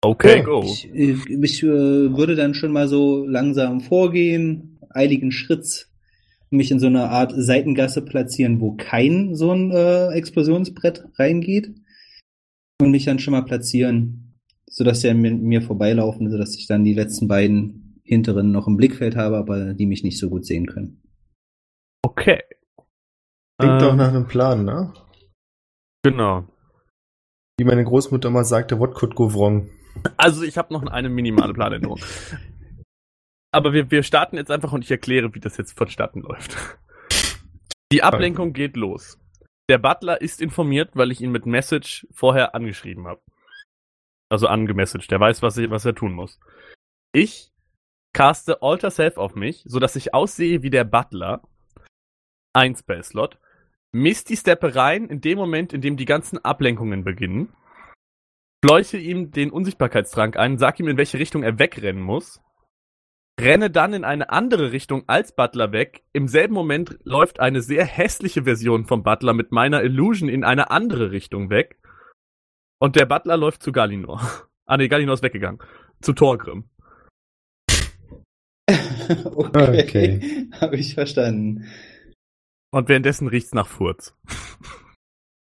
Okay, Ja, go. Ich, äh, ich äh, würde dann schon mal so langsam vorgehen, eiligen Schritts, mich in so eine Art Seitengasse platzieren, wo kein so ein äh, Explosionsbrett reingeht. Und mich dann schon mal platzieren, sodass sie an mir, mir vorbeilaufen, sodass ich dann die letzten beiden hinteren noch im Blickfeld habe, aber die mich nicht so gut sehen können. Okay. Klingt doch Ähm, nach einem Plan, ne? Genau. Wie meine Großmutter mal sagte, what could go wrong? Also ich habe noch eine minimale Planänderung. Aber wir, wir starten jetzt einfach und ich erkläre, wie das jetzt vonstatten läuft. Die Ablenkung geht los. Der Butler ist informiert, weil ich ihn mit Message vorher angeschrieben habe. Also angemessaged. Der weiß, was, ich, was er tun muss. Ich caste Alter Self auf mich, sodass ich aussehe wie der Butler. Ein Spell-Slot. Misst die Steppe rein in dem Moment, in dem die ganzen Ablenkungen beginnen fleuche ihm den Unsichtbarkeitstrank ein, sag ihm, in welche Richtung er wegrennen muss, renne dann in eine andere Richtung als Butler weg. Im selben Moment läuft eine sehr hässliche Version vom Butler mit meiner Illusion in eine andere Richtung weg. Und der Butler läuft zu Galinor. Ah nee, Galinor ist weggegangen. Zu Torgrim. okay, Okay. habe ich verstanden. Und währenddessen riecht's nach Furz.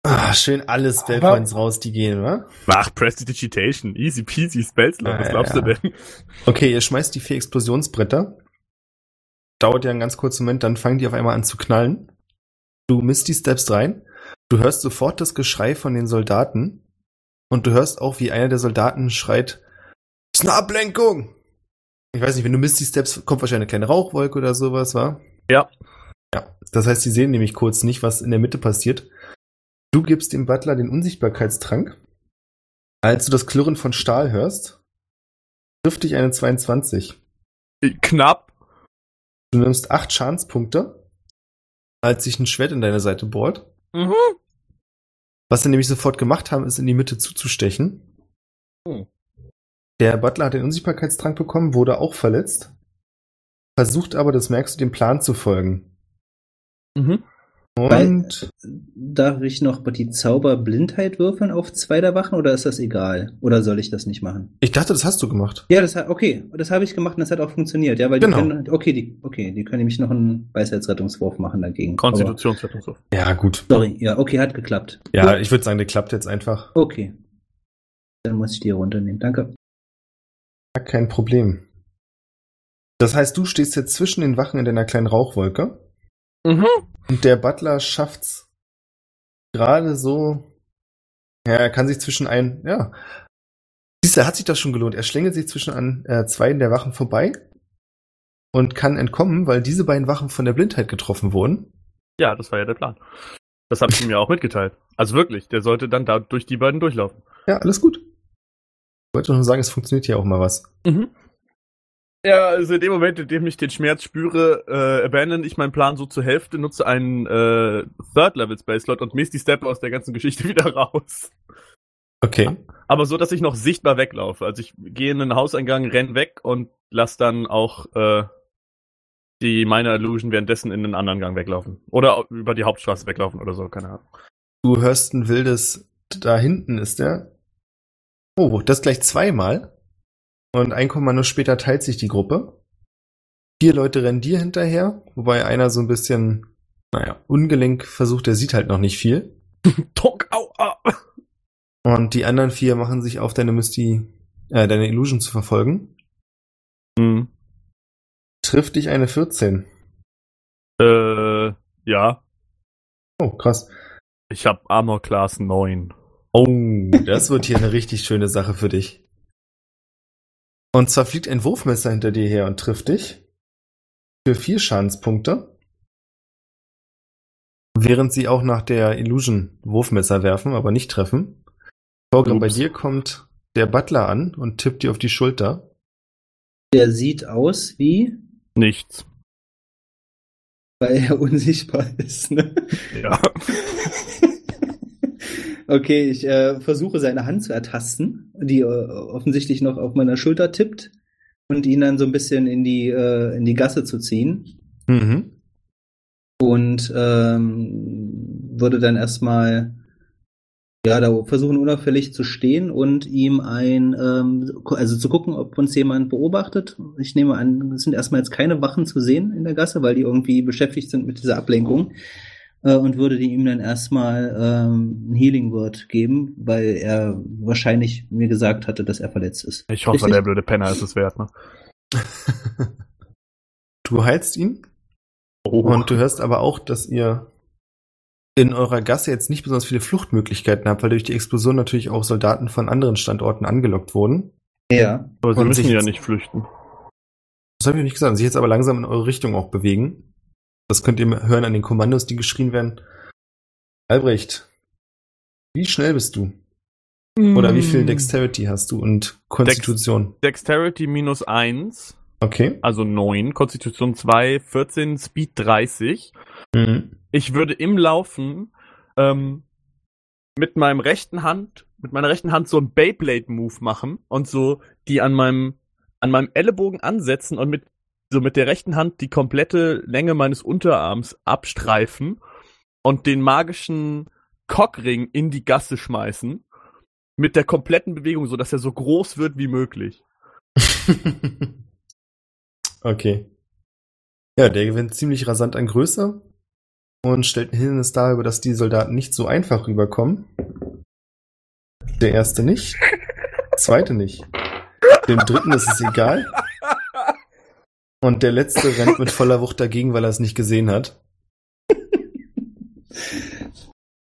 Ah, schön alle Spellpoints raus, die gehen, wa? Ach, Prestidigitation. Easy peasy Spellslot. Was Ah, glaubst ja. du denn? Okay, ihr schmeißt die vier Explosionsbretter. Dauert ja einen ganz kurzen Moment, dann fangen die auf einmal an zu knallen. Du misst die Steps rein. Du hörst sofort das Geschrei von den Soldaten. Und du hörst auch, wie einer der Soldaten schreit, ist eine Ablenkung! Ich weiß nicht, wenn du misst die Steps, kommt wahrscheinlich eine kleine Rauchwolke oder sowas, wa? Ja. Ja, das heißt, sie sehen nämlich kurz nicht, was in der Mitte passiert. Du gibst dem Butler den Unsichtbarkeitstrank. Als du das Klirren von Stahl hörst, trifft dich eine 22. Knapp. Du nimmst acht Schadenspunkte, als sich ein Schwert in deine Seite bohrt. Mhm. Was sie nämlich sofort gemacht haben, ist in die Mitte zuzustechen. Hm. Der Butler hat den Unsichtbarkeitstrank bekommen, wurde auch verletzt. Versucht aber, das merkst du, dem Plan zu folgen. Mhm. Und Darf ich noch die Zauberblindheit würfeln auf zwei der Wachen oder ist das egal? Oder soll ich das nicht machen? ich dachte, das hast du gemacht. Ja, das hat, okay, das habe ich gemacht und das hat auch funktioniert, ja, weil Genau. die können, okay, die, okay, die können nämlich noch einen Weisheitsrettungswurf machen dagegen. Konstitutionsrettungswurf. Ja, gut. Sorry, ja, okay, hat geklappt. Ja, Gut. ich würde sagen, der klappt jetzt einfach. Okay. Dann muss ich die runternehmen, danke. Ja, kein Problem. Das heißt, du stehst jetzt zwischen den Wachen in deiner kleinen Rauchwolke. Mhm. Und der Butler schafft's gerade so. Ja, er kann sich zwischen ein, ja. Siehst du, hat sich das schon gelohnt. Er schlängelt sich zwischen an äh, zwei der Wachen vorbei und kann entkommen, weil diese beiden Wachen von der Blindheit getroffen wurden. Ja, das war ja der Plan. Das habe ich ihm ja auch mitgeteilt. Also wirklich, der sollte dann da durch die beiden durchlaufen. Ja, alles gut. Ich wollte nur sagen, es funktioniert hier auch mal was. Mhm. Ja, also in dem Moment, in dem ich den Schmerz spüre, äh, abandon ich meinen Plan so zur Hälfte, nutze einen äh, Third-Level-Space-Slot und misst die Steppe aus der ganzen Geschichte wieder raus. Okay. Aber so, dass ich noch sichtbar weglaufe. Also ich gehe in den Hauseingang, renn weg und lass dann auch äh, die Minor Illusion währenddessen in den anderen Gang weglaufen. Oder über die Hauptstraße weglaufen oder so, keine Ahnung. Du hörst ein wildes, da hinten ist der. Oh, das gleich zweimal. Und ein Kommando später teilt sich die Gruppe. Vier Leute rennen dir hinterher, wobei einer so ein bisschen, naja, ungelenk versucht, der sieht halt noch nicht viel. Tonk, au, au. Und die anderen vier machen sich auf, deine Misty, äh, deine Illusion zu verfolgen. Hm. Trifft dich eine 14. Äh, ja. Oh, krass. Ich habe Armor Class 9. Oh, das wird hier eine richtig schöne Sache für dich. Und zwar fliegt ein Wurfmesser hinter dir her und trifft dich. Für vier Schadenspunkte. Während sie auch nach der Illusion Wurfmesser werfen, aber nicht treffen. Torgrim, bei dir kommt der Butler an und tippt dir auf die Schulter. Der sieht aus wie, Nichts. weil er unsichtbar ist. Ne? Ja. Okay, ich äh, versuche seine Hand zu ertasten, die äh, offensichtlich noch auf meiner Schulter tippt und ihn dann so ein bisschen in die, äh, in die Gasse zu ziehen. Mhm. Und ähm, würde dann erstmal ja, da versuchen unauffällig zu stehen und ihm ein, ähm, also zu gucken, ob uns jemand beobachtet. Ich nehme an, es sind erstmal jetzt keine Wachen zu sehen in der Gasse, weil die irgendwie beschäftigt sind mit dieser Ablenkung. Äh, und würde die ihm dann erstmal ähm, ein Healing Word geben, weil er wahrscheinlich mir gesagt hatte, dass er verletzt ist. Ich hoffe, Richtig? der blöde Penner ist es wert, ne? Du heilst ihn Oh. und du hörst aber auch, dass ihr in eurer Gasse jetzt nicht besonders viele Fluchtmöglichkeiten habt, weil durch die Explosion natürlich auch Soldaten von anderen Standorten angelockt wurden. Ja. Aber sie und müssen sich ja nicht flüchten. Das habe ich nicht gesagt. Sich jetzt aber langsam in eure Richtung auch bewegen. Das könnt ihr hören an den Kommandos, die geschrien werden. Albrecht, wie schnell bist du? Oder wie viel Hm. Dexterity hast du und Konstitution? Dexterity minus 1, Okay. also 9, Konstitution 2, 14, Speed 30. Mhm. Ich würde im Laufen ähm, mit meinem rechten Hand, mit meiner rechten Hand so einen Beyblade-Move machen und so die an meinem, an meinem Ellenbogen ansetzen und mit so mit der rechten Hand die komplette Länge meines Unterarms abstreifen und den magischen Cockring in die Gasse schmeißen. Mit der kompletten Bewegung, so dass er so groß wird wie möglich. okay. Ja, der gewinnt ziemlich rasant an Größe und stellt ein Hindernis dar, über das die Soldaten nicht so einfach rüberkommen. Der erste nicht. Zweite nicht. Dem dritten ist es egal. Und der letzte rennt mit voller Wucht dagegen, weil er es nicht gesehen hat.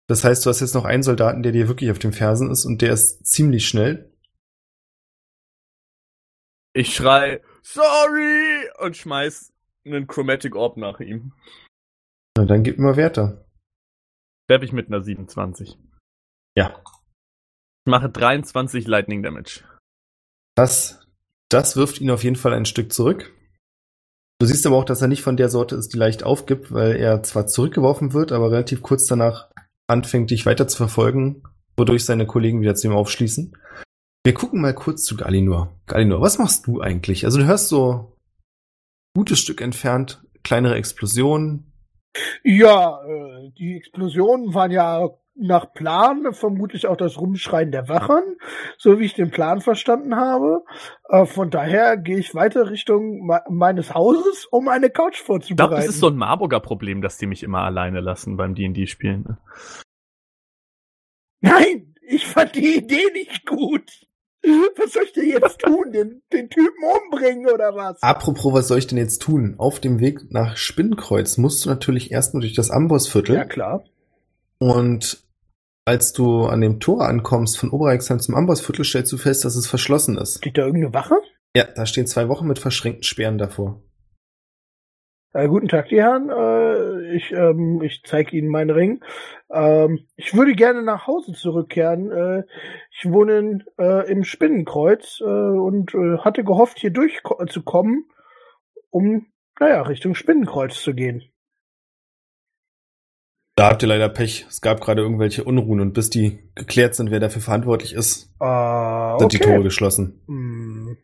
Das heißt, du hast jetzt noch einen Soldaten, der dir wirklich auf den Fersen ist und der ist ziemlich schnell. Ich schrei, sorry! und schmeiß einen Chromatic Orb nach ihm. Na, dann gib mir Werte. Werf ich mit einer 27. Ja. Ich mache 23 Lightning Damage. Das, das wirft ihn auf jeden Fall ein Stück zurück. Du siehst aber auch, dass er nicht von der Sorte ist, die leicht aufgibt, weil er zwar zurückgeworfen wird, aber relativ kurz danach anfängt, dich weiter zu verfolgen, wodurch seine Kollegen wieder zu ihm aufschließen. Wir gucken mal kurz zu Galinor. Galinor, was machst du eigentlich? Also du hörst so ein gutes Stück entfernt kleinere Explosionen. Ja, äh, die Explosionen waren ja nach Plan, vermutlich auch das Rumschreien der Wachern, so wie ich den Plan verstanden habe. Äh, von daher gehe ich weiter Richtung me meines Hauses, um eine Couch Ich glaube, vorzubereiten. das ist so ein Marburger Problem, dass die mich immer alleine lassen beim D&D spielen. ne? Nein, ich fand die Idee nicht gut. Was soll ich denn jetzt tun? Den, den Typen umbringen oder was? Apropos, was soll ich denn jetzt tun? Auf dem Weg nach Spinnenkreuz musst du natürlich erstmal durch das Ambossviertel. Ja, klar. Und als du an dem Tor ankommst von Oberreichsheim zum Ambossviertel, stellst du fest, dass es verschlossen ist. Steht da irgendeine Wache? Ja, da stehen zwei Wochen mit verschränkten Sperren davor. Äh, guten Tag, die Herren. Äh, ich ähm, ich zeige Ihnen meinen Ring. Ähm, ich würde gerne nach Hause zurückkehren. Äh, ich wohne in, äh, im Spinnenkreuz äh, und äh, hatte gehofft, hier durchzukommen, um, naja, Richtung Spinnenkreuz zu gehen. Da habt ihr leider Pech. Es gab gerade irgendwelche Unruhen und bis die geklärt sind, wer dafür verantwortlich ist, Äh, sind die okay. Tore geschlossen. Hm,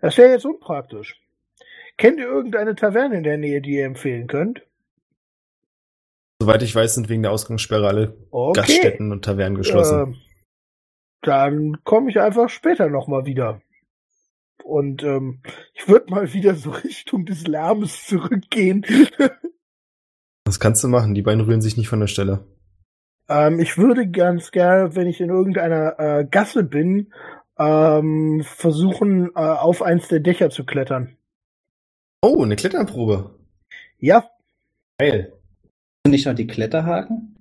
das wäre jetzt unpraktisch. Kennt ihr irgendeine Taverne in der Nähe, die ihr empfehlen könnt? Soweit ich weiß, sind wegen der Ausgangssperre alle Okay. Gaststätten und Tavernen geschlossen. Äh, dann komme ich einfach später nochmal wieder. und ähm, ich würde mal wieder so Richtung des Lärmes zurückgehen. Was kannst du machen? Die beiden rühren sich nicht von der Stelle. ähm, ich würde ganz gerne, wenn ich in irgendeiner äh, Gasse bin, ähm, versuchen, äh, auf eins der Dächer zu klettern. Oh, eine Kletterprobe. Ja, Geil. Nicht noch die Kletterhaken?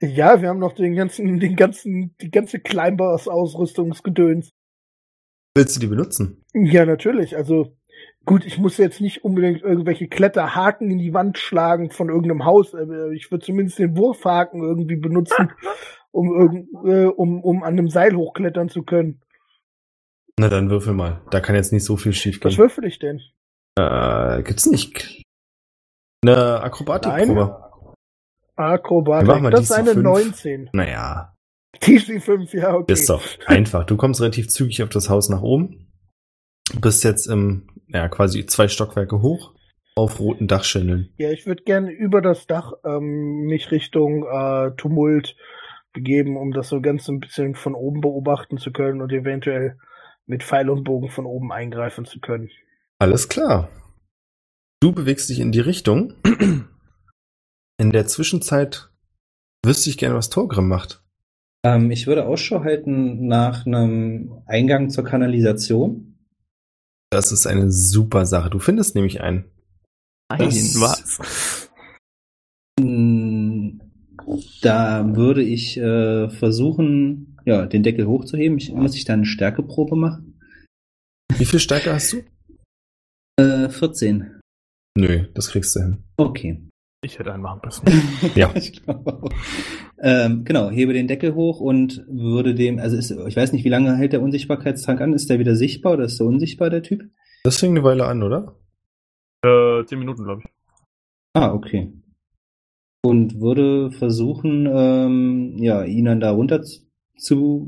ja, wir haben noch den ganzen, den ganzen, die ganze Climbers-Ausrüstungsgedöns. Willst du die benutzen? Ja, natürlich. Also gut, ich muss jetzt nicht unbedingt irgendwelche Kletterhaken in die Wand schlagen von irgendeinem Haus. aber Ich würde zumindest den Wurfhaken irgendwie benutzen, um, irgend, äh, um, um an einem Seil hochklettern zu können. Na dann würfel mal. Da kann jetzt nicht so viel schief Was gehen. würfel ich denn? Äh, gibt's nicht eine Akrobatikprobe? Akrobatik. Mach mal das ist DC eine fünf. 19. Naja, TC5, ja, okay. ist doch einfach. Du kommst relativ zügig auf das Haus nach oben. Du bist jetzt im, ja, quasi zwei Stockwerke hoch auf roten Dachschindeln. Ja, ich würde gerne über das Dach ähm, mich Richtung äh, Tumult begeben, um das so ganz ein bisschen von oben beobachten zu können und eventuell mit Pfeil und Bogen von oben eingreifen zu können. Alles klar. Du bewegst dich in die Richtung. In der Zwischenzeit wüsste ich gerne, was Torgrim macht. Ähm, ich würde Ausschau halten nach einem Eingang zur Kanalisation. Das ist eine super Sache. Du findest nämlich einen. Nein, was? Mm, Da würde ich äh, versuchen, ja, den Deckel hochzuheben. Ich, muss ich da eine Stärkeprobe machen? Wie viel Stärke hast du? Äh, 14. Nö, das kriegst du hin. Okay. Ich hätte einen machen müssen. Ja. ich glaube auch. Ähm, genau, hebe den Deckel hoch und würde dem, also ist, ich weiß nicht, wie lange hält der Unsichtbarkeitstrank an? Ist der wieder sichtbar oder ist der unsichtbar, der Typ? Das fing eine Weile an, oder? äh, zehn Minuten, glaube ich. Ah, okay. Und würde versuchen, ähm, ja, ihn dann da runter zu, zu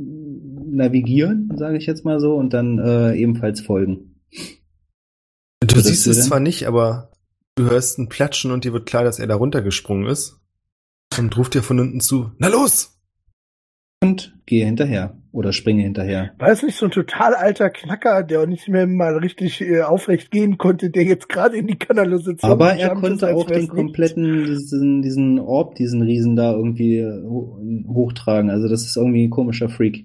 navigieren, sage ich jetzt mal so, und dann äh, ebenfalls folgen. Du siehst es zwar nicht, aber du hörst ein Platschen und dir wird klar, dass er da runtergesprungen ist. Und ruft dir von unten zu, na los! Und gehe hinterher oder springe hinterher. War es nicht so ein total alter Knacker, der auch nicht mehr mal richtig äh, aufrecht gehen konnte, der jetzt gerade in die Kanalisation Aber er ist, konnte auch den kompletten, diesen, diesen Orb, diesen Riesen da irgendwie ho- hochtragen. Also das ist irgendwie ein komischer Freak.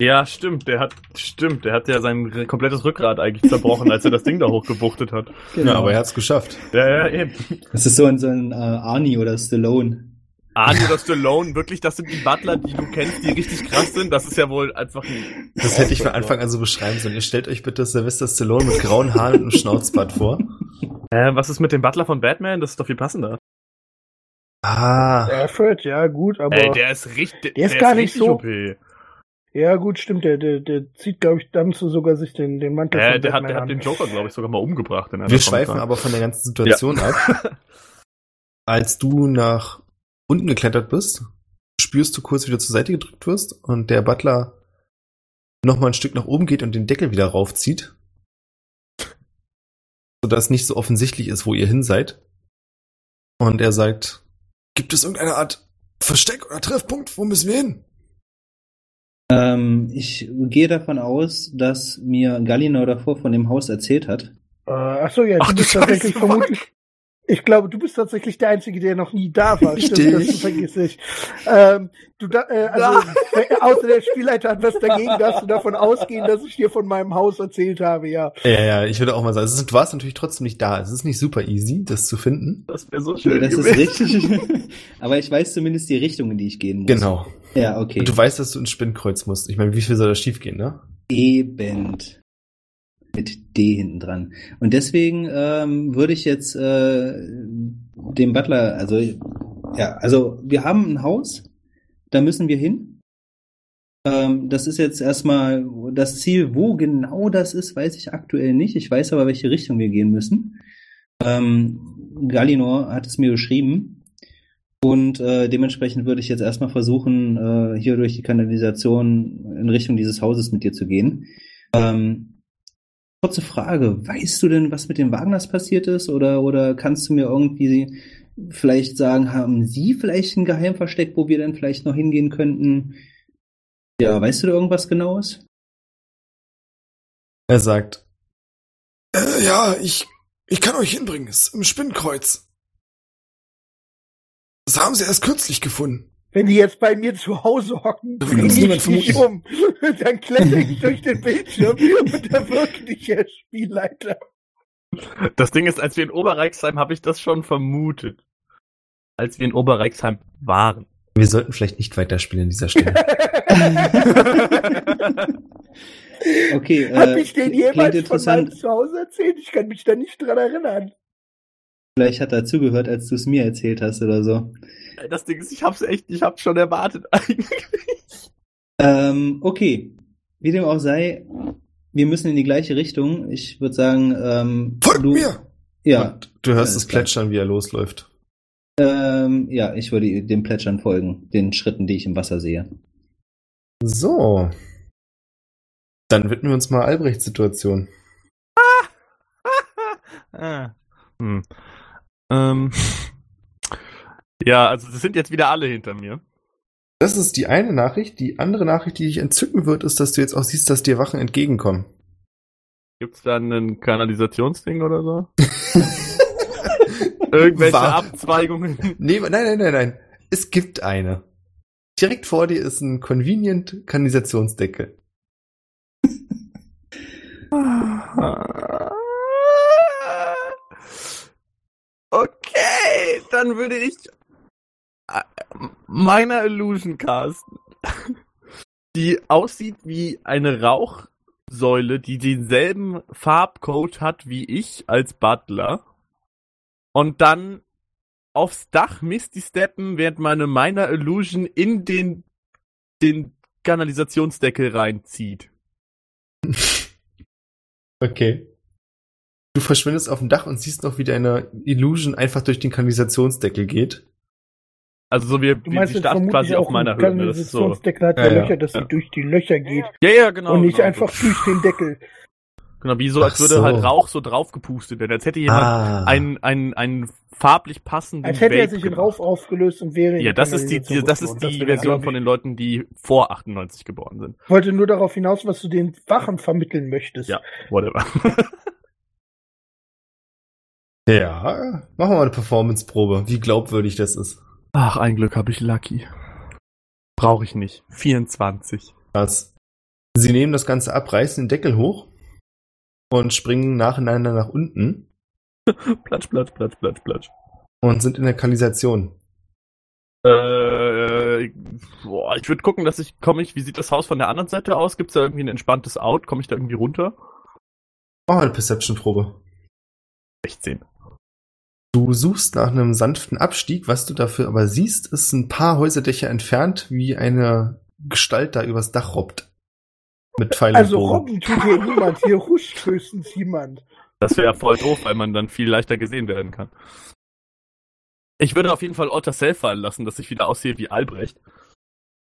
Ja, stimmt, der hat, stimmt, der hat ja sein komplettes Rückgrat eigentlich zerbrochen, als er das Ding da hochgebuchtet hat. Ja, aber er hat's geschafft. Ja, ja, eben. Das ist so ein, so ein äh, Arnie oder Stallone. Arnie oder Stallone, wirklich, das sind die Butler, die du kennst, die richtig krass sind. Das ist ja wohl einfach ein. Das hätte ich von Anfang an so beschreiben sollen. Ihr stellt euch bitte Sylvester Stallone mit grauen Haaren und einem Schnauzbart vor. Äh, was ist mit dem Butler von Batman? Das ist doch viel passender. Ah, Alfred, ja gut, aber Ey, der ist richtig. der ist gar nicht richtig so- OP. ja gut, stimmt, der, der, der zieht, glaube ich, dann so sogar sich den, den Mantel Äh, von der hat, der hat an. den Joker, glaube ich, sogar mal umgebracht. In einer wir schweifen aber von der ganzen Situation ab. Als du nach unten geklettert bist, spürst du kurz, wie du zur Seite gedrückt wirst und der Butler noch mal ein Stück nach oben geht und den Deckel wieder raufzieht. Sodass nicht so offensichtlich ist, wo ihr hin seid. Und er sagt, gibt es irgendeine Art Versteck oder Treffpunkt? Wo müssen wir hin? Ähm, ich gehe davon aus, dass mir Gallinor davor von dem Haus erzählt hat. Äh, ach so, ja, Ach du bist tatsächlich vermutlich. Ich glaube, du bist tatsächlich der Einzige, der noch nie da war. Richtig. Stimmt, das vergiss ich. Ähm, du da, äh, also, außer der Spielleiter hat was dagegen, dass du davon ausgehen, dass ich dir von meinem Haus erzählt habe, ja. Ja, ja, ich würde auch mal sagen, es ist, du warst natürlich trotzdem nicht da. Es ist nicht super easy, das zu finden. Das wäre so Nee, schön. das ist gewesen. richtig. Aber ich weiß zumindest die Richtung, in die ich gehen muss. Genau. Ja, okay. Und du weißt, dass du ins Spinnkreuz musst. Ich meine, wie viel soll das schiefgehen, ne? Eben. Mit D hinten dran. Und deswegen ähm, würde ich jetzt äh, dem Butler, also ja, also wir haben ein Haus, da müssen wir hin. Ähm, das ist jetzt erstmal das Ziel. Wo genau das ist, weiß ich aktuell nicht. Ich weiß aber, welche Richtung wir gehen müssen. Ähm, Gallinor hat es mir geschrieben. Und äh, dementsprechend würde ich jetzt erstmal versuchen, äh, hier durch die Kanalisation in Richtung dieses Hauses mit dir zu gehen. Ähm, kurze Frage, weißt du denn, was mit den Wagners passiert ist? Oder, oder kannst du mir irgendwie vielleicht sagen, haben sie vielleicht ein Geheimversteck, wo wir dann vielleicht noch hingehen könnten? Ja, weißt du da irgendwas genaues? Er sagt, äh, ja, ich, ich kann euch hinbringen. Es ist im Spinnkreuz. Das haben sie erst kürzlich gefunden. Wenn die jetzt bei mir zu Hause hocken, Da bring will uns ich niemand dich um. Dann kletter ich durch den Bildschirm und dich, Herr Spielleiter. Das Ding ist, als wir in Oberreichsheim habe ich das schon vermutet. Als wir in Oberreichsheim waren. Wir sollten vielleicht nicht weiterspielen an dieser Stelle. Okay, äh, Hab ich den klingt jemals von meinem. Zuhause erzählt? Ich kann mich da nicht dran erinnern. Vielleicht hat er zugehört, als du es mir erzählt hast oder so. Das Ding ist, ich hab's echt, ich hab's schon erwartet eigentlich. Ähm, okay. Wie dem auch sei, wir müssen in die gleiche Richtung. Ich würde sagen, ähm, Folgt du, mir! Ja, Und du hörst klar. plätschern, wie er losläuft. ähm, ja, ich würde dem Plätschern folgen, den Schritten, die ich im Wasser sehe. So. Dann widmen wir uns mal Albrechts Situation. ah. hm. Ähm. Ja, also das sind jetzt wieder alle hinter mir. Das ist die eine Nachricht. Die andere Nachricht, die dich entzücken wird, ist, dass du jetzt auch siehst, dass dir Wachen entgegenkommen. Gibt's da einen Kanalisationsding oder so? Irgendwelche War- Abzweigungen? Nee, nein, nein, nein, nein. Es gibt eine. Direkt vor dir ist ein Convenient Kanalisationsdeckel. Okay, dann würde ich äh, meiner Illusion casten, die aussieht wie eine Rauchsäule, die denselben Farbcode hat wie ich als Butler. Und dann aufs Dach Misty steppen, während meine meiner Illusion in den, den Kanalisationsdeckel reinzieht. Okay. Du verschwindest auf dem Dach und siehst noch, wie deine Illusion einfach durch den Kanalisationsdeckel geht. Also so wie, wie meinst sie startet vermutlich quasi auf auch meiner ein Höhe. ne? Das ist so. Kanalisationsdeckel hat ja, Ja. Löcher, dass Ja. sie durch die Löcher geht Ja, ja, genau. und nicht genau, einfach so. durch den Deckel. Genau, wie so, als Ach würde so. halt Rauch so draufgepustet werden. Als hätte jemand ah. einen, einen, einen farblich passenden Als hätte er Vape sich in. Rauch aufgelöst und wäre in Ja, das ist die, die das ist die Version von den Leuten, die vor 98 geboren sind. Ich wollte nur darauf hinaus, was du den Wachen vermitteln möchtest. Ja. Whatever. Ja, machen wir mal eine Performance-Probe, wie glaubwürdig das ist. Ach, ein Glück habe ich Lucky. Brauche ich nicht. 24. Krass. Sie nehmen das Ganze ab, reißen den Deckel hoch und springen nacheinander nach unten Platsch, platsch, platsch, platsch, platsch. und sind in der Kanalisation. Äh, boah, ich würde gucken, dass ich, komme ich, wie sieht das Haus von der anderen Seite aus? Gibt's da irgendwie ein entspanntes Out? Komme ich da irgendwie runter? Mach mal eine Perception-Probe. 16. Du suchst nach einem sanften Abstieg, was du dafür aber siehst, ist ein paar Häuserdächer entfernt, wie eine Gestalt da übers Dach robbt. Mit Pfeil Also und Bogen. Robben tut hier niemand, hier huscht höchstens jemand. Das wäre voll doof, weil man dann viel leichter gesehen werden kann. Ich würde auf jeden Fall Otter Self fallen lassen, dass ich wieder aussehe wie Albrecht.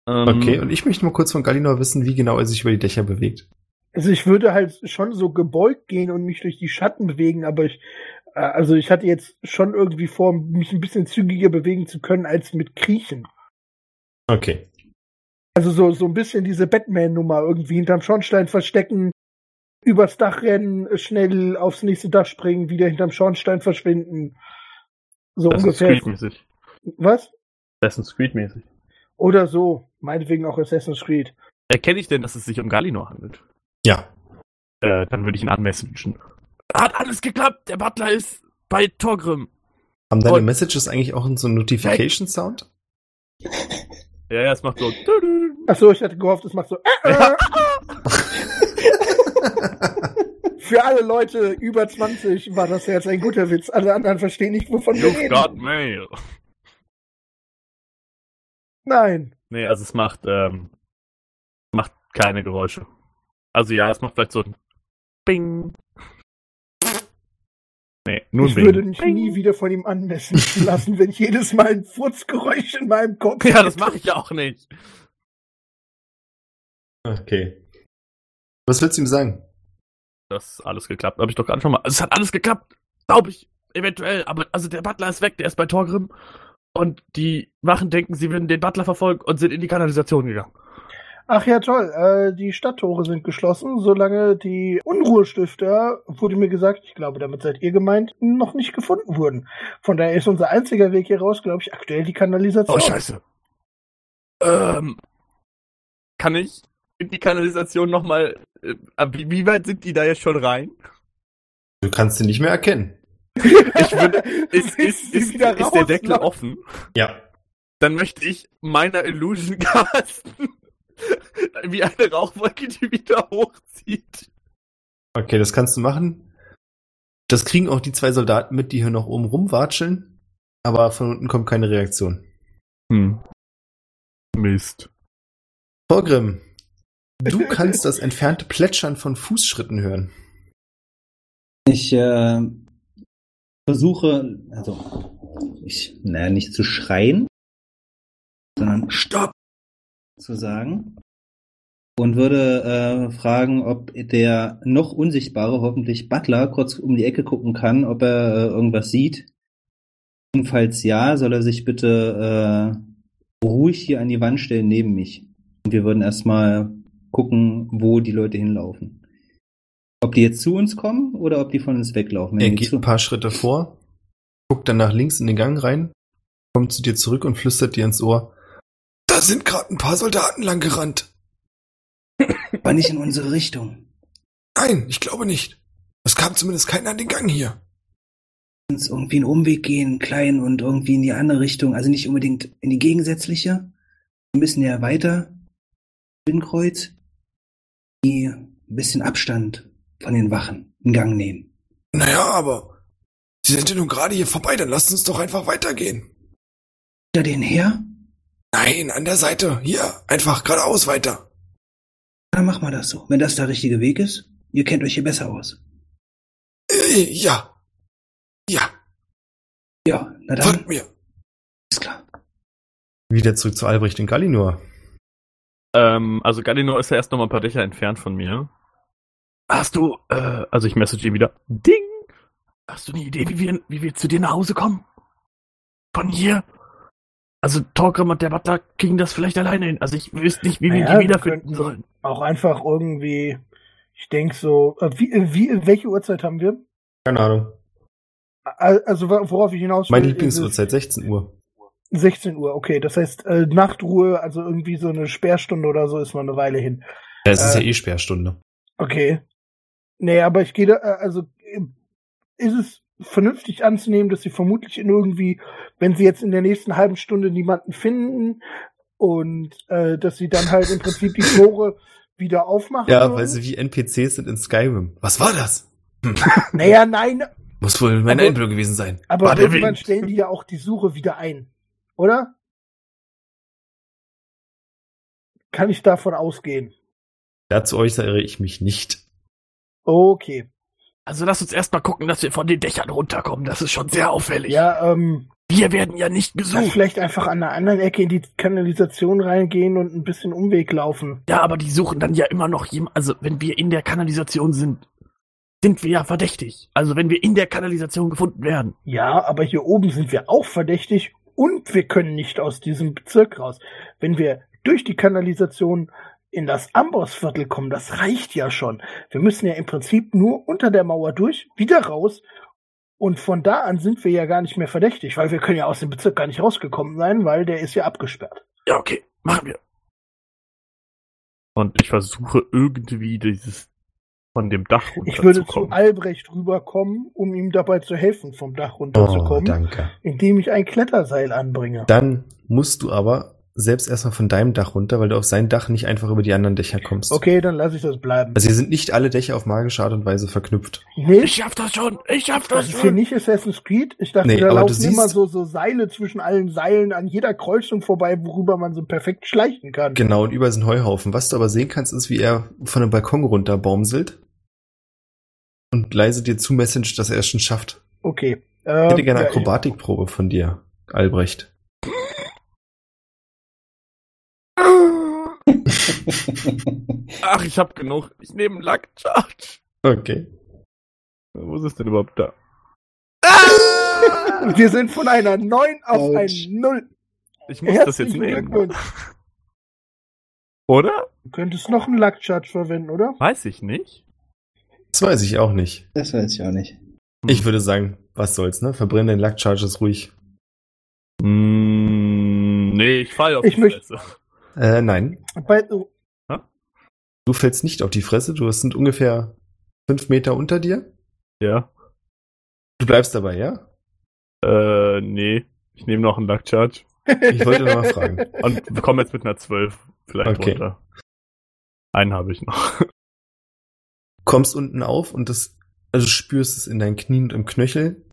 Ähm, Okay, und ich möchte mal kurz von Galinor wissen, wie genau er sich über die Dächer bewegt. Also ich würde halt schon so gebeugt gehen und mich durch die Schatten bewegen, aber ich, also ich hatte jetzt schon irgendwie vor, mich ein bisschen zügiger bewegen zu können als mit Kriechen. Okay. Also so, so ein bisschen diese Batman-Nummer irgendwie hinterm Schornstein verstecken, übers Dach rennen, schnell aufs nächste Dach springen, wieder hinterm Schornstein verschwinden. So Assassin's ungefähr. Creed mäßig. Was? Assassin's Creed mäßig. Oder so. Meinetwegen auch Assassin's Creed. Erkenne ich denn, dass es sich um Galinor handelt? Ja. Äh, dann würde ich ihn anmessagen. Hat alles geklappt, der Butler ist bei Torgrim. Haben deine Und- Messages eigentlich auch so einen Notification-Sound? Ja, ja, es macht so. Ach so, ich hatte gehofft, es macht so. Äh, äh. Für alle Leute über 20 war das jetzt ein guter Witz. Alle anderen verstehen nicht, wovon wir You've reden. got mail. Nein. Nee, also es macht, ähm, macht keine Geräusche. Also ja, es macht vielleicht so ein Bing. Nee, nur ich Bing. würde mich nie wieder von ihm anmessen lassen, wenn ich jedes Mal ein Furzgeräusch in meinem Kopf Ja, das mache ich ja auch nicht. Okay. Was willst du ihm sagen? Das ist alles geklappt. Habe ich doch gerade schon mal. Also es hat alles geklappt. Glaube ich. Eventuell. Aber also der Butler ist weg. Der ist bei Torgrim. Und die Wachen denken, sie würden den Butler verfolgen und sind in die Kanalisation gegangen. Ach ja, toll. Äh, die Stadttore sind geschlossen, solange die Unruhestifter, wurde mir gesagt, ich glaube, damit seid ihr gemeint, noch nicht gefunden wurden. Von daher ist unser einziger Weg hier raus, glaube ich, aktuell die Kanalisation. Oh, scheiße. Ähm, kann ich in die Kanalisation nochmal, äh, wie, wie weit sind die da jetzt schon rein? Du kannst sie nicht mehr erkennen. Ich würde, ist, ist, ist, ist der Deckel offen? Ja. Dann möchte ich meiner Illusion casten. Wie eine Rauchwolke, die wieder hochzieht. Okay, das kannst du machen. Das kriegen auch die zwei Soldaten mit, die hier noch oben rumwatscheln. Aber von unten kommt keine Reaktion. Hm. Mist. Vorgrim, du kannst das entfernte Plätschern von Fußschritten hören. Ich äh, versuche, also ich, naja, nicht zu schreien, sondern Stopp zu sagen. Und würde äh, fragen, ob der noch unsichtbare, hoffentlich Butler, kurz um die Ecke gucken kann, ob er äh, irgendwas sieht. Und falls ja, soll er sich bitte äh, ruhig hier an die Wand stellen neben mich. Und wir würden erstmal gucken, wo die Leute hinlaufen. Ob die jetzt zu uns kommen oder ob die von uns weglaufen. Er geht zu ein paar Schritte vor, guckt dann nach links in den Gang rein, kommt zu dir zurück und flüstert dir ins Ohr. Da sind gerade ein paar Soldaten lang gerannt. aber nicht in unsere Richtung. Nein, ich glaube nicht. Es kam zumindest keiner an den Gang hier. uns irgendwie einen Umweg gehen, klein und irgendwie in die andere Richtung, also nicht unbedingt in die gegensätzliche. Wir müssen ja weiter in Kreuz, die ein bisschen Abstand von den Wachen in Gang nehmen. Naja, aber Sie sind ja nun gerade hier vorbei, dann lasst uns doch einfach weitergehen. Hinter denen her? Nein, an der Seite. Hier, einfach geradeaus weiter. Dann machen wir das so. Wenn das der richtige Weg ist, ihr kennt euch hier besser aus. Äh, ja. Ja, Ja, na dann, folgt mir. ist klar. Wieder zurück zu Albrecht in Gallinor. Ähm, also Gallinor ist ja erst noch mal ein paar Dächer entfernt von mir. Hast du, äh, also ich message ihn wieder. Ding! Hast du eine Idee, wie wir, wie wir zu dir nach Hause kommen? Von hier? Also Torgrim und der Butler kriegen das vielleicht alleine hin. Also ich wüsste nicht, wie wir Naja, die wir wiederfinden könnten- sollen. Auch einfach irgendwie, ich denke so, äh, wie, äh, wie, welche Uhrzeit haben wir? Keine Ahnung. Al- Also worauf ich hinaus will, Meine ist Lieblingsuhrzeit, 16 Uhr. es 16 Uhr, okay. Das heißt, äh, Nachtruhe, also irgendwie so eine Sperrstunde oder so ist noch eine Weile hin. Ja, es ist Äh, ja eh Sperrstunde. Okay. Nee, aber ich gehe da, äh, also äh, ist es vernünftig anzunehmen, dass sie vermutlich in irgendwie, wenn sie jetzt in der nächsten halben Stunde niemanden finden und äh, dass sie dann halt im Prinzip die Tore wieder aufmachen. Ja, würden? weil sie wie NPCs sind in Skyrim. Was war das? Hm. Naja, nein, Muss wohl Aber- Einbildung gewesen sein. aber War irgendwann stellen die ja auch die Suche wieder ein, oder? Kann ich davon ausgehen? Dazu äußere ich mich nicht. Okay. Also lass uns erstmal gucken, dass wir von den Dächern runterkommen. Das ist schon sehr auffällig. Ja, ähm, Wir werden ja nicht gesucht. vielleicht einfach an der anderen Ecke in die Kanalisation reingehen und ein bisschen Umweg laufen. Ja, aber die suchen dann ja immer noch jemand. Also wenn wir in der Kanalisation sind, sind wir ja verdächtig. Also wenn wir in der Kanalisation gefunden werden. Ja, aber hier oben sind wir auch verdächtig und wir können nicht aus diesem Bezirk raus. Wenn wir durch die Kanalisation in das Ambossviertel kommen, das reicht ja schon. Wir müssen ja im Prinzip nur unter der Mauer durch, wieder raus und von da an sind wir ja gar nicht mehr verdächtig, weil wir können ja aus dem Bezirk gar nicht rausgekommen sein, weil der ist ja abgesperrt. Ja, okay, machen wir. Und ich versuche irgendwie dieses von dem Dach Ich würde zu runterzukommen. Albrecht rüberkommen, um ihm dabei zu helfen, vom Dach Oh, runterzukommen, danke. indem ich ein Kletterseil anbringe. Dann musst du aber selbst erstmal von deinem Dach runter, weil du auf sein Dach nicht einfach über die anderen Dächer kommst. Okay, dann lasse ich das bleiben. Also hier sind nicht alle Dächer auf magische Art und Weise verknüpft. Nicht? ich schaff das schon, ich schaff Das das ist hier schon. nicht Assassin's Creed. Ich dachte, Nee, da laufen siehst- immer so, so Seile zwischen allen Seilen an jeder Kreuzung vorbei, worüber man so perfekt schleichen kann. Genau, und überall sind Heuhaufen. Was du aber sehen kannst, ist, wie er von dem Balkon runter baumselt und leise dir zumessage, dass er es schon schafft. Okay. Ich hätte Ähm, gerne eine ja, Akrobatikprobe von dir, Albrecht. Ach, ich hab genug. Ich nehme einen Luck Charge. Okay. Wo ist es denn überhaupt da? Wir sind von einer 9 auf Autsch. ein 0. Ich muss das jetzt nehmen. Oder? Du könntest noch einen Luck-Charge verwenden, oder? Weiß ich nicht. Das weiß ich auch nicht. Das weiß ich auch nicht. Ich würde sagen, was soll's, ne? Verbrenne den Luck Charges ruhig. Mm, nee, ich fall auf Ich die möcht- Fresse. Äh, nein. Bei, oh, Du fällst nicht auf die Fresse. Du sind ungefähr fünf Meter unter dir. Ja. Du bleibst dabei, ja? Äh, nee. Ich nehme noch einen Luck Charge. Ich wollte nur mal fragen. Und komme jetzt mit einer 12 vielleicht Okay. runter. Einen habe ich noch. Kommst unten auf und das, also spürst es in deinen Knien und im Knöchel.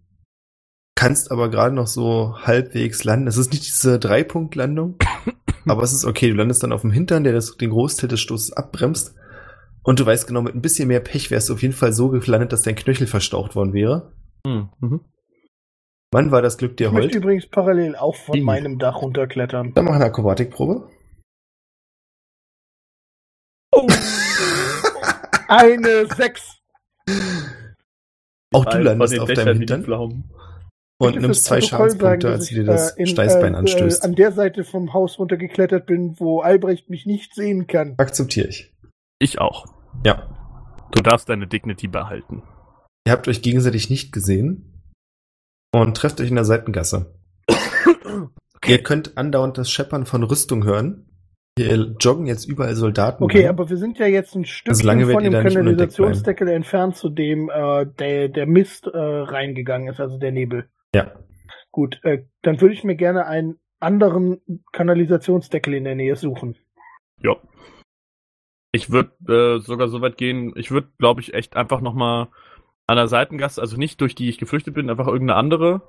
Kannst aber gerade noch so halbwegs landen. Es ist nicht diese Dreipunktlandung, aber es ist okay. Du landest dann auf dem Hintern, der das, den Großteil des Stoßes abbremst. Und du weißt genau, mit ein bisschen mehr Pech wärst du auf jeden Fall so gelandet, dass dein Knöchel verstaucht worden wäre. Hm, mhm. Wann war das Glück dir ich möchte heute? übrigens parallel auch von Ih. meinem Dach runterklettern. Dann mach eine Akrobatikprobe. Eine 6. Auch du Von landest auf deinem Hintern. Und Bitte nimmst zwei Protokoll Schadenspunkte, sagen, als du dir ich, das in, Steißbein äh, anstößt. Äh, an der Seite vom Haus runtergeklettert bin, wo Albrecht mich nicht sehen kann. Akzeptiere ich. Ich auch. Ja. Du darfst deine Dignity behalten. Ihr habt euch gegenseitig nicht gesehen und trefft euch in der Seitengasse. Ihr könnt andauernd das Scheppern von Rüstung hören. Hier joggen jetzt überall Soldaten. Okay, rum. aber wir sind ja jetzt ein Stück Also lange von dem Kanalisationsdeckel entfernt, zu dem äh, der, der Mist äh, reingegangen ist, also der Nebel. Ja. Gut, äh, dann würde ich mir gerne einen anderen Kanalisationsdeckel in der Nähe suchen. Ja. Ich würde äh, sogar so weit gehen, ich würde, glaube ich, echt einfach nochmal an der Seitengasse, also nicht durch die ich geflüchtet bin, einfach irgendeine andere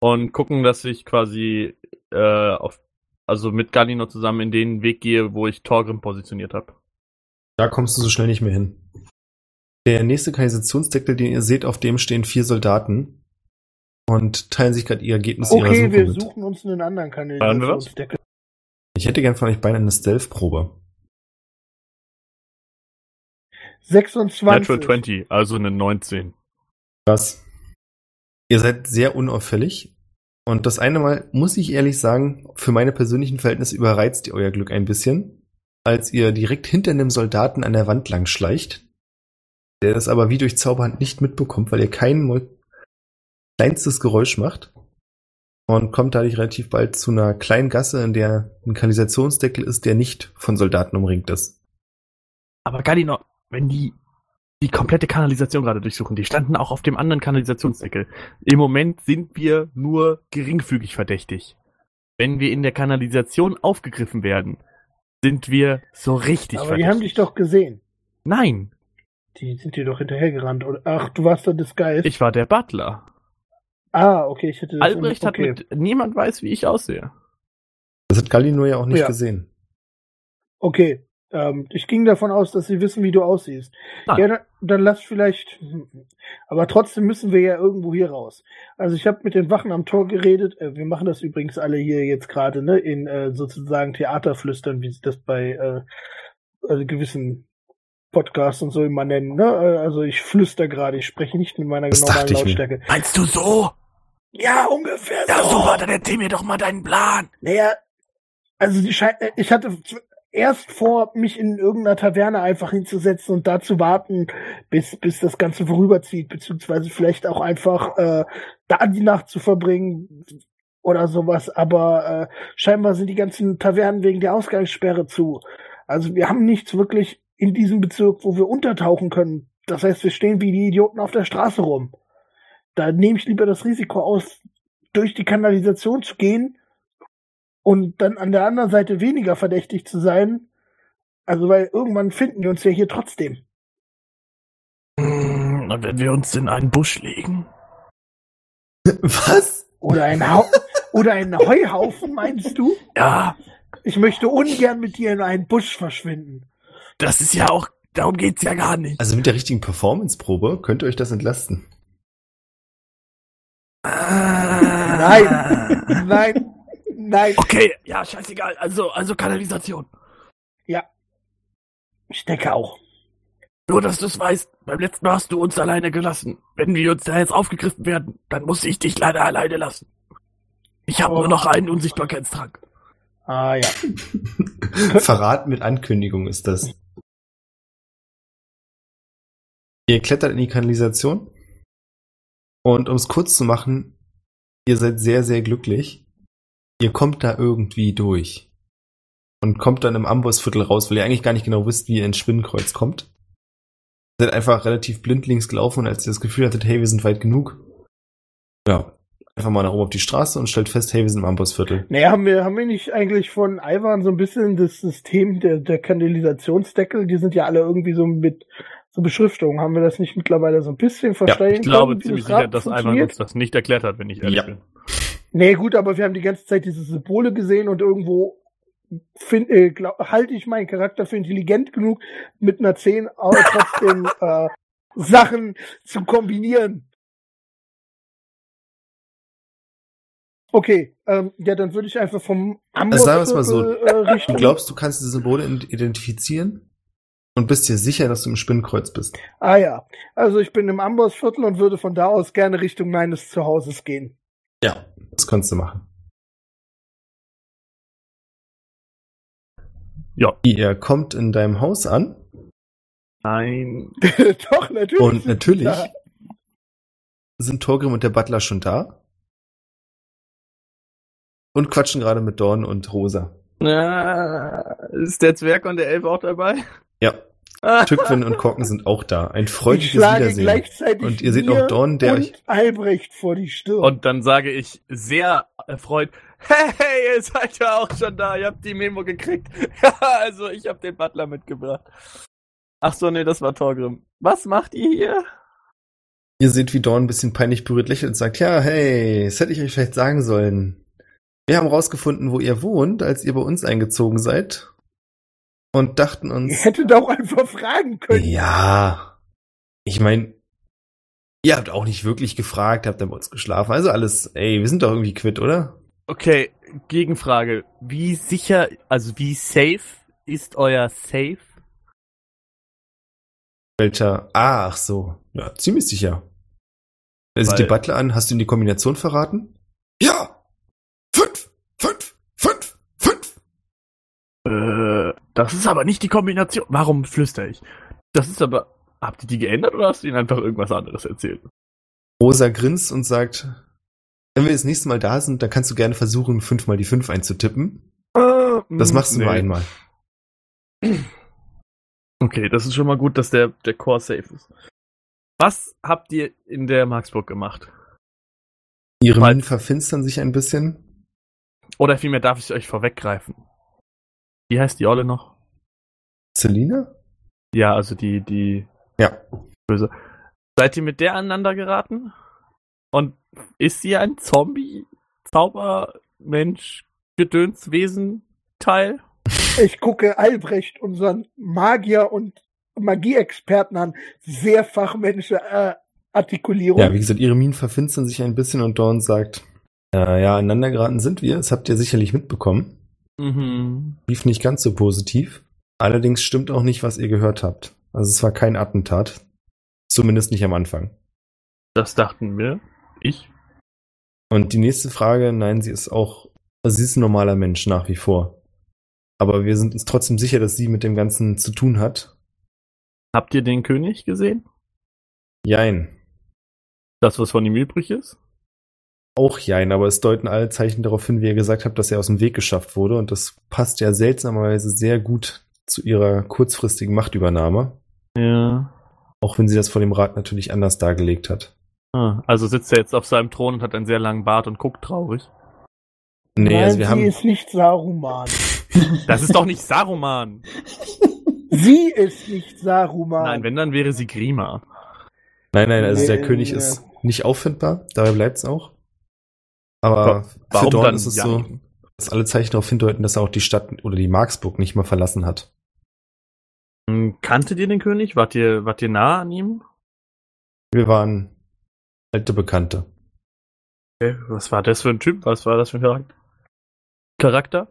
und gucken, dass ich quasi äh, auf, also mit Galino zusammen in den Weg gehe, wo ich Torgrim positioniert habe. Da kommst du so schnell nicht mehr hin. Der nächste Kanalisationsdeckel, den ihr seht, auf dem stehen vier Soldaten und teilen sich gerade ihr Ergebnis ihrer Okay, Suche wir mit. suchen uns einen anderen Hören wir was? Ich hätte gern von euch beiden eine Stealth-Probe. 26. Natural 20, also eine 19. Krass. Ihr seid sehr unauffällig. Und das eine Mal, muss ich ehrlich sagen, für meine persönlichen Verhältnisse überreizt ihr euer Glück ein bisschen, als ihr direkt hinter einem Soldaten an der Wand lang schleicht, der das aber wie durch Zauberhand nicht mitbekommt, weil ihr kein Mo- kleinstes Geräusch macht. Und kommt dadurch relativ bald zu einer kleinen Gasse, in der ein Kanalisationsdeckel ist, der nicht von Soldaten umringt ist. Aber Galino, wenn die die komplette Kanalisation gerade durchsuchen, die standen auch auf dem anderen Kanalisationsdeckel. Im Moment sind wir nur geringfügig verdächtig. Wenn wir in der Kanalisation aufgegriffen werden, sind wir so richtig Aber die verdächtig. haben dich doch gesehen. Nein, Die sind dir doch hinterhergerannt. Oder? Ach, du warst der Disguise. ich war der Butler. Ah, okay, ich hätte das. Albrecht hat okay. mit niemand weiß, wie ich aussehe. Das hat Galino ja auch nicht Ja. gesehen. Okay. Ähm, ich ging davon aus, dass sie wissen, wie du aussiehst. Nein. Ja, dann, dann lass vielleicht. Aber trotzdem müssen wir ja irgendwo hier raus. Also ich habe mit den Wachen am Tor geredet. Äh, wir machen das übrigens alle hier jetzt gerade, ne? In äh, sozusagen Theaterflüstern, wie sie das bei äh, also gewissen Podcasts und so immer nennen. Ne? Äh, Also ich flüster gerade, ich spreche nicht mit meiner Das normalen mir. Lautstärke. Meinst du so? Ja, ungefähr Ja, so. super, dann erzähl mir doch mal deinen Plan. Naja, also die Schei äh, ich hatte erst vor, mich in irgendeiner Taverne einfach hinzusetzen und da zu warten, bis, bis das Ganze vorüberzieht, beziehungsweise vielleicht auch einfach äh, da die Nacht zu verbringen oder sowas. Aber äh, scheinbar sind die ganzen Tavernen wegen der Ausgangssperre zu. Also wir haben nichts wirklich in diesem Bezirk, wo wir untertauchen können. Das heißt, wir stehen wie die Idioten auf der Straße rum. Da nehme ich lieber das Risiko aus, durch die Kanalisation zu gehen und dann an der anderen Seite weniger verdächtig zu sein. Also, weil irgendwann finden wir uns ja hier trotzdem. Hm, Und wenn wir uns in einen Busch legen? Was? Oder ein, Hau oder ein Heuhaufen, meinst du? Ja, Ich möchte ungern mit dir in einen Busch verschwinden. das ist ja auch, darum geht's ja gar nicht. Also mit der richtigen Performance-Probe könnt ihr euch das entlasten. Nein, nein, nein. Okay, ja, scheißegal. Also, also Kanalisation. Ja. Ich denke auch. Nur, dass du es weißt, beim letzten Mal hast du uns alleine gelassen. Wenn wir uns da jetzt aufgegriffen werden, dann muss ich dich leider alleine lassen. Ich habe Oh. nur noch einen Unsichtbarkeitstrank. Ah ja. Verrat mit Ankündigung ist das. Ihr klettert in die Kanalisation. Und um es kurz zu machen, ihr seid sehr, sehr glücklich. Ihr kommt da irgendwie durch. Und kommt dann im Ambossviertel raus, weil ihr eigentlich gar nicht genau wisst, wie ihr ins Spinnenkreuz kommt. Ihr seid einfach relativ blindlings gelaufen und als ihr das Gefühl hattet, hey, wir sind weit genug, ja, einfach mal nach oben auf die Straße und stellt fest, hey, wir sind im Ambossviertel. Naja, haben wir, haben wir nicht eigentlich von Ivan so ein bisschen das System der, der Kanalisationsdeckel, die sind ja alle irgendwie so mit so Beschriftungen. Haben wir das nicht mittlerweile so ein bisschen verstehen Ich glaube können, ziemlich das sicher, dass funktioniert? uns das nicht erklärt hat, wenn ich ehrlich Ja. bin. Nee, gut, aber wir haben die ganze Zeit diese Symbole gesehen und irgendwo find, äh, glaub, halte ich meinen Charakter für intelligent genug, mit einer 10 aber trotzdem äh, Sachen zu kombinieren. Okay, ähm, ja, dann würde ich einfach vom Also sagen wir es mal so, äh. Du glaubst, du kannst die Symbole identifizieren und bist dir sicher, dass du im Spinnenkreuz bist. Ah ja, also ich bin im Ambossviertel und würde von da aus gerne Richtung meines Zuhauses gehen. Ja. Das kannst du machen. Ja. Ihr kommt in deinem Haus an Nein. Doch, natürlich. und natürlich sind Torgrim und der Butler schon da und quatschen gerade mit Dorn und Rosa. Ah, ist der Zwerg und der Elf auch dabei? Ja. Tückwin und Korken sind auch da. Ein freudiges Wiedersehen. gleichzeitig Und ihr seht noch Dorn, der und euch- Albrecht vor die Stirn. Und dann sage ich sehr erfreut, hey, ihr seid ja auch schon da, ihr habt die Memo gekriegt. Ja, also ich habe den Butler mitgebracht. Ach so, nee, das war Torgrim. Was macht ihr hier? Ihr seht, wie Dorn ein bisschen peinlich berührt lächelt und sagt, ja, hey, das hätte ich euch vielleicht sagen sollen. Wir haben rausgefunden, wo ihr wohnt, als ihr bei uns eingezogen seid. Und dachten Ihr uns, hättet auch einfach fragen können. ja, ich meine, ihr habt auch nicht wirklich gefragt, habt dann bei uns geschlafen. Also alles, ey, wir sind doch irgendwie quitt, oder? Okay, Gegenfrage. Wie sicher, also wie safe ist euer Safe? Welcher, ah, ach so, ja, ziemlich sicher. Er sieht Weil- die Butler an, hast du ihm die Kombination verraten? Ja! Fünf! Fünf! Fünf! Fünf! Äh, das ist aber nicht die Kombination. Warum flüstere ich? Das ist aber. Habt ihr die geändert oder hast du ihnen einfach irgendwas anderes erzählt? Rosa grinst und sagt, wenn wir das nächste Mal da sind, dann kannst du gerne versuchen, fünfmal die fünf einzutippen. Das machst du nur Nee. einmal. Okay, das ist schon mal gut, dass der, der Core safe ist. Was habt ihr in der Marksburg gemacht? Ihre Minen verfinstern sich ein bisschen. Oder vielmehr darf ich euch vorweggreifen. Wie heißt die Olle noch? Selina? Ja, also die, die Ja. böse. Seid ihr mit der aneinander geraten? Und ist sie ein Zombie, Zauber, Mensch, Gedönswesen Teil? Ich gucke Albrecht, unseren Magier und Magieexperten an. Sehr fachmännische äh, Artikulierung. Ja, wie gesagt, ihre Minen verfinstern sich ein bisschen und Dawn sagt, äh, ja, aneinander geraten sind wir. Das habt ihr sicherlich mitbekommen. Mhm. Lief nicht ganz so positiv. Allerdings stimmt auch nicht, was ihr gehört habt. Also es war kein Attentat. Zumindest nicht am Anfang. Das dachten wir. Ich? Und die nächste Frage, nein, sie ist auch, also sie ist ein normaler Mensch nach wie vor. Aber wir sind uns trotzdem sicher, dass sie mit dem Ganzen zu tun hat. Habt ihr den König gesehen? Jein. Das, was von ihm übrig ist? Auch jein, aber es deuten alle Zeichen darauf hin, wie ihr gesagt habt, dass er aus dem Weg geschafft wurde. Und das passt ja seltsamerweise sehr gut zu ihrer kurzfristigen Machtübernahme. Ja. Auch wenn sie das vor dem Rat natürlich anders dargelegt hat. Ah, also sitzt er jetzt auf seinem Thron und hat einen sehr langen Bart und guckt traurig. Nee, Nein, also wir sie haben. ist nicht Saruman. Das ist doch nicht Saruman. sie ist nicht Saruman. Nein, wenn, dann wäre sie Grima. Nein, nein, also der Nee, König nee. ist nicht auffindbar, dabei bleibt's auch. Aber für Warum Dorn dann ist es ja? so, dass alle Zeichen darauf hindeuten, dass er auch die Stadt oder die Marksburg nicht mehr verlassen hat. Hm, Kanntet ihr den König? Wart ihr, wart ihr nah an ihm? Wir waren alte Bekannte. Okay, was war das für ein Typ? Was war das für ein Charakter? Charakter?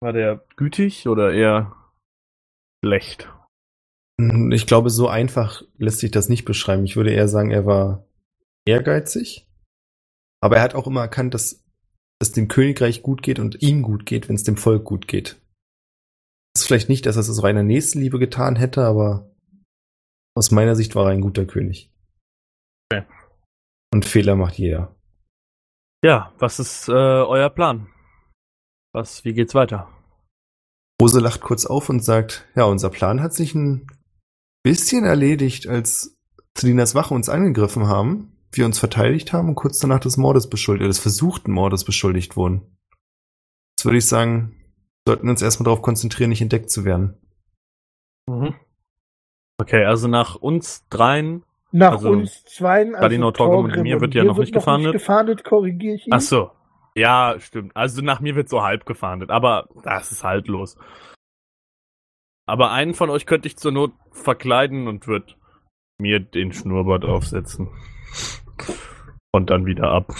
War der gütig oder eher schlecht? Hm, Ich glaube, so einfach lässt sich das nicht beschreiben. Ich würde eher sagen, er war ehrgeizig. Aber er hat auch immer erkannt, dass es dem Königreich gut geht und ihm gut geht, wenn es dem Volk gut geht. ist vielleicht nicht, dass er es aus reiner Nächstenliebe getan hätte, aber aus meiner Sicht war er ein guter König. Okay. Und Fehler macht jeder. Ja, was ist äh, euer Plan? Was, wie geht's weiter? Rose lacht kurz auf und sagt, ja, unser Plan hat sich ein bisschen erledigt, als Celinas Wache uns angegriffen haben, wir uns verteidigt haben und kurz danach des Mordes beschuldigt, des versuchten Mordes beschuldigt wurden. Jetzt würde ich sagen, sollten wir uns erstmal darauf konzentrieren, nicht entdeckt zu werden. Mhm. Okay, also nach uns dreien. Nach Also, uns zweien, also Gardino, Torgrim und mir wird ja noch nicht gefahndet. gefahndet, korrigiere ich ihn. Ach so. Ja, stimmt. Also nach mir wird so halb gefahndet, aber das ist haltlos. Aber einen von euch könnte ich zur Not verkleiden und wird mir den Schnurrbart aufsetzen. Und dann wieder ab.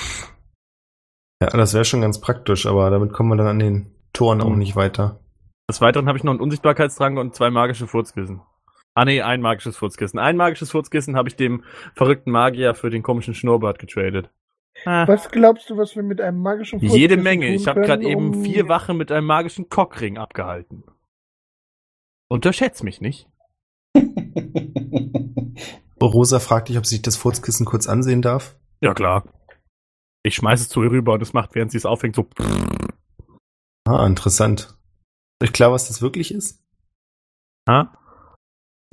Ja, das wäre schon ganz praktisch, aber damit kommen wir dann an den Toren auch Mhm. nicht weiter. Des Weiteren habe ich noch einen Unsichtbarkeitstrank und zwei magische Furzkissen. Ah nee, ein magisches Furzkissen. Ein magisches Furzkissen habe ich dem verrückten Magier für den komischen Schnurrbart getradet. Ah, Was glaubst du, was wir mit einem magischen jede Furzkissen Menge. tun Ich habe gerade eben um- vier Wachen mit einem magischen Cockring abgehalten. Unterschätz mich nicht. Rosa fragt dich, ob sie sich das Furzkissen kurz ansehen darf. Ja, klar. Ich schmeiße es zu ihr rüber und es macht, während sie es aufhängt, so. Ah, interessant. Ist euch klar, was das wirklich ist? Ha?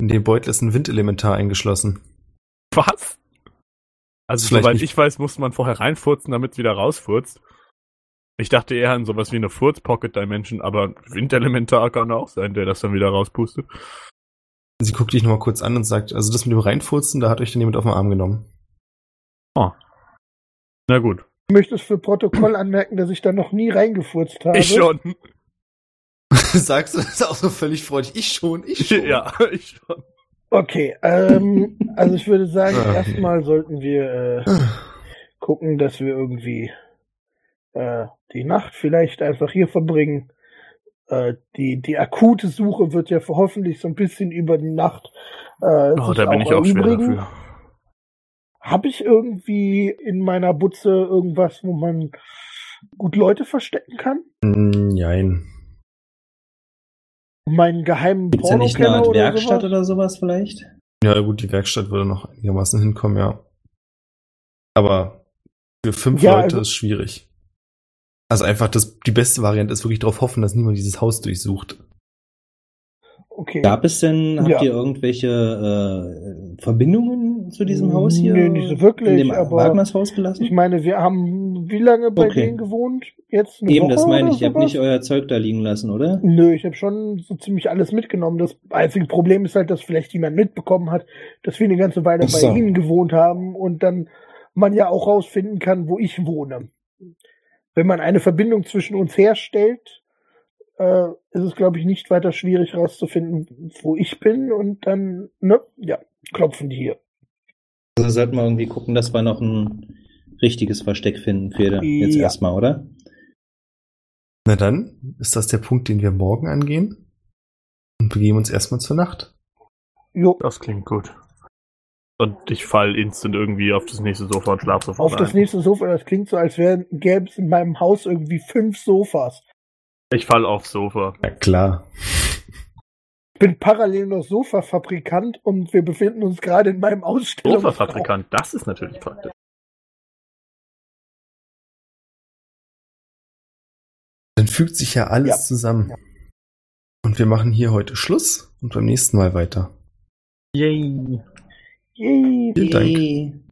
In dem Beutel ist ein Windelementar eingeschlossen. Was? Also, soweit ich weiß, musste man vorher reinfurzen, damit es wieder rausfurzt. Ich dachte eher an sowas wie eine Furz-Pocket-Dimension, aber Windelementar kann auch sein, der das dann wieder rauspustet. Sie guckt dich nochmal kurz an und sagt, also das mit dem Reinfurzen, da hat euch dann jemand auf den Arm genommen. Na gut. Ich möchte es für Protokoll anmerken, dass ich da noch nie reingefurzt habe. Ich schon. Sagst du das auch so völlig freudig? Ich schon, ich schon. Ja, ich schon. Okay, ähm, also ich würde sagen, Ah. erstmal sollten wir äh, gucken, dass wir irgendwie äh, die Nacht vielleicht einfach hier verbringen. Äh, die, die akute Suche wird ja hoffentlich so ein bisschen über die Nacht äh, Oh, da bin ich auch schwer dafür. Habe ich irgendwie in meiner Butze irgendwas, wo man gut Leute verstecken kann? Nein. Meinen geheimen Gibt's da nicht eine Art oder Werkstatt sowas? oder sowas vielleicht? Ja, gut, die Werkstatt würde noch einigermaßen hinkommen, ja. Aber für fünf Ja, Leute also- ist schwierig. Also einfach das, die beste Variante ist wirklich darauf hoffen, dass niemand dieses Haus durchsucht. Okay. Gab es denn, habt Ja. ihr irgendwelche äh, Verbindungen zu diesem Haus hier? Nö, nicht so wirklich, In dem aber Wagners Haus gelassen? Ich meine, wir haben wie lange bei Okay. denen gewohnt? Jetzt eine Eben, Woche das meine ich. Ihr habt nicht euer Zeug da liegen lassen, oder? Nö, ich habe schon so ziemlich alles mitgenommen. Das einzige Problem ist halt, dass vielleicht jemand mitbekommen hat, dass wir eine ganze Weile so. bei ihnen gewohnt haben und dann man ja auch rausfinden kann, wo ich wohne. Wenn man eine Verbindung zwischen uns herstellt, äh, ist es, glaube ich, nicht weiter schwierig rauszufinden, wo ich bin und dann, ne, ja, klopfen die hier. Also sollten wir irgendwie gucken, dass wir noch ein richtiges Versteck finden für jetzt Ja. erstmal, oder? Na dann, ist das der Punkt, den wir morgen angehen? Und begeben uns erstmal zur Nacht. Jo, Das klingt gut. Und ich fall instant irgendwie auf das nächste Sofa und schlaf sofort auf das ein. nächste Sofa, das klingt so, als wären, gäbe es in meinem Haus irgendwie fünf Sofas. Ich fall aufs Sofa. Ja, klar. Ich bin parallel noch Sofa-Fabrikant und wir befinden uns gerade in meinem Ausstellungsraum. Sofa-Fabrikant, das ist natürlich praktisch. Dann fügt sich ja alles Ja. zusammen. Und wir machen hier heute Schluss und beim nächsten Mal weiter. Yay. Yay. Vielen Dank.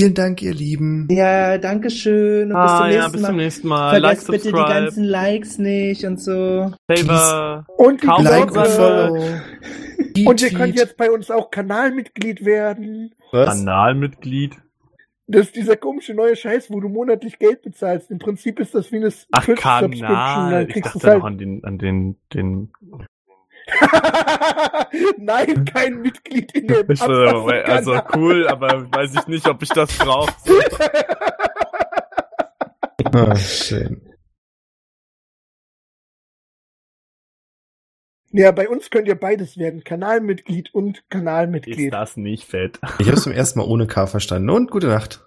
Vielen Dank, ihr Lieben. Ja, danke schön. Und Ah, bis zum ja, nächsten bis Mal. zum nächsten Mal. Vergesst like, bitte die subscribe, ganzen Likes nicht und so. Favor. Und, die Like Glocke. und. Follow. Und ihr könnt jetzt bei uns auch Kanalmitglied werden. Was? Kanalmitglied. Das ist dieser komische neue Scheiß, wo du monatlich Geld bezahlst. Im Prinzip ist das wie eine Ach. Kanal. Dann Ich kriegst du dachte es halt. noch an den, an den, den Nein, kein Mitglied in dem Ich, äh, also cool, aber weiß ich nicht, ob ich das brauche. Ah, schön. Ja, bei uns könnt ihr beides werden. Kanalmitglied und Ist Kanalmitglied. das nicht fett? Ich habe es zum ersten Mal ohne K verstanden. Und gute Nacht.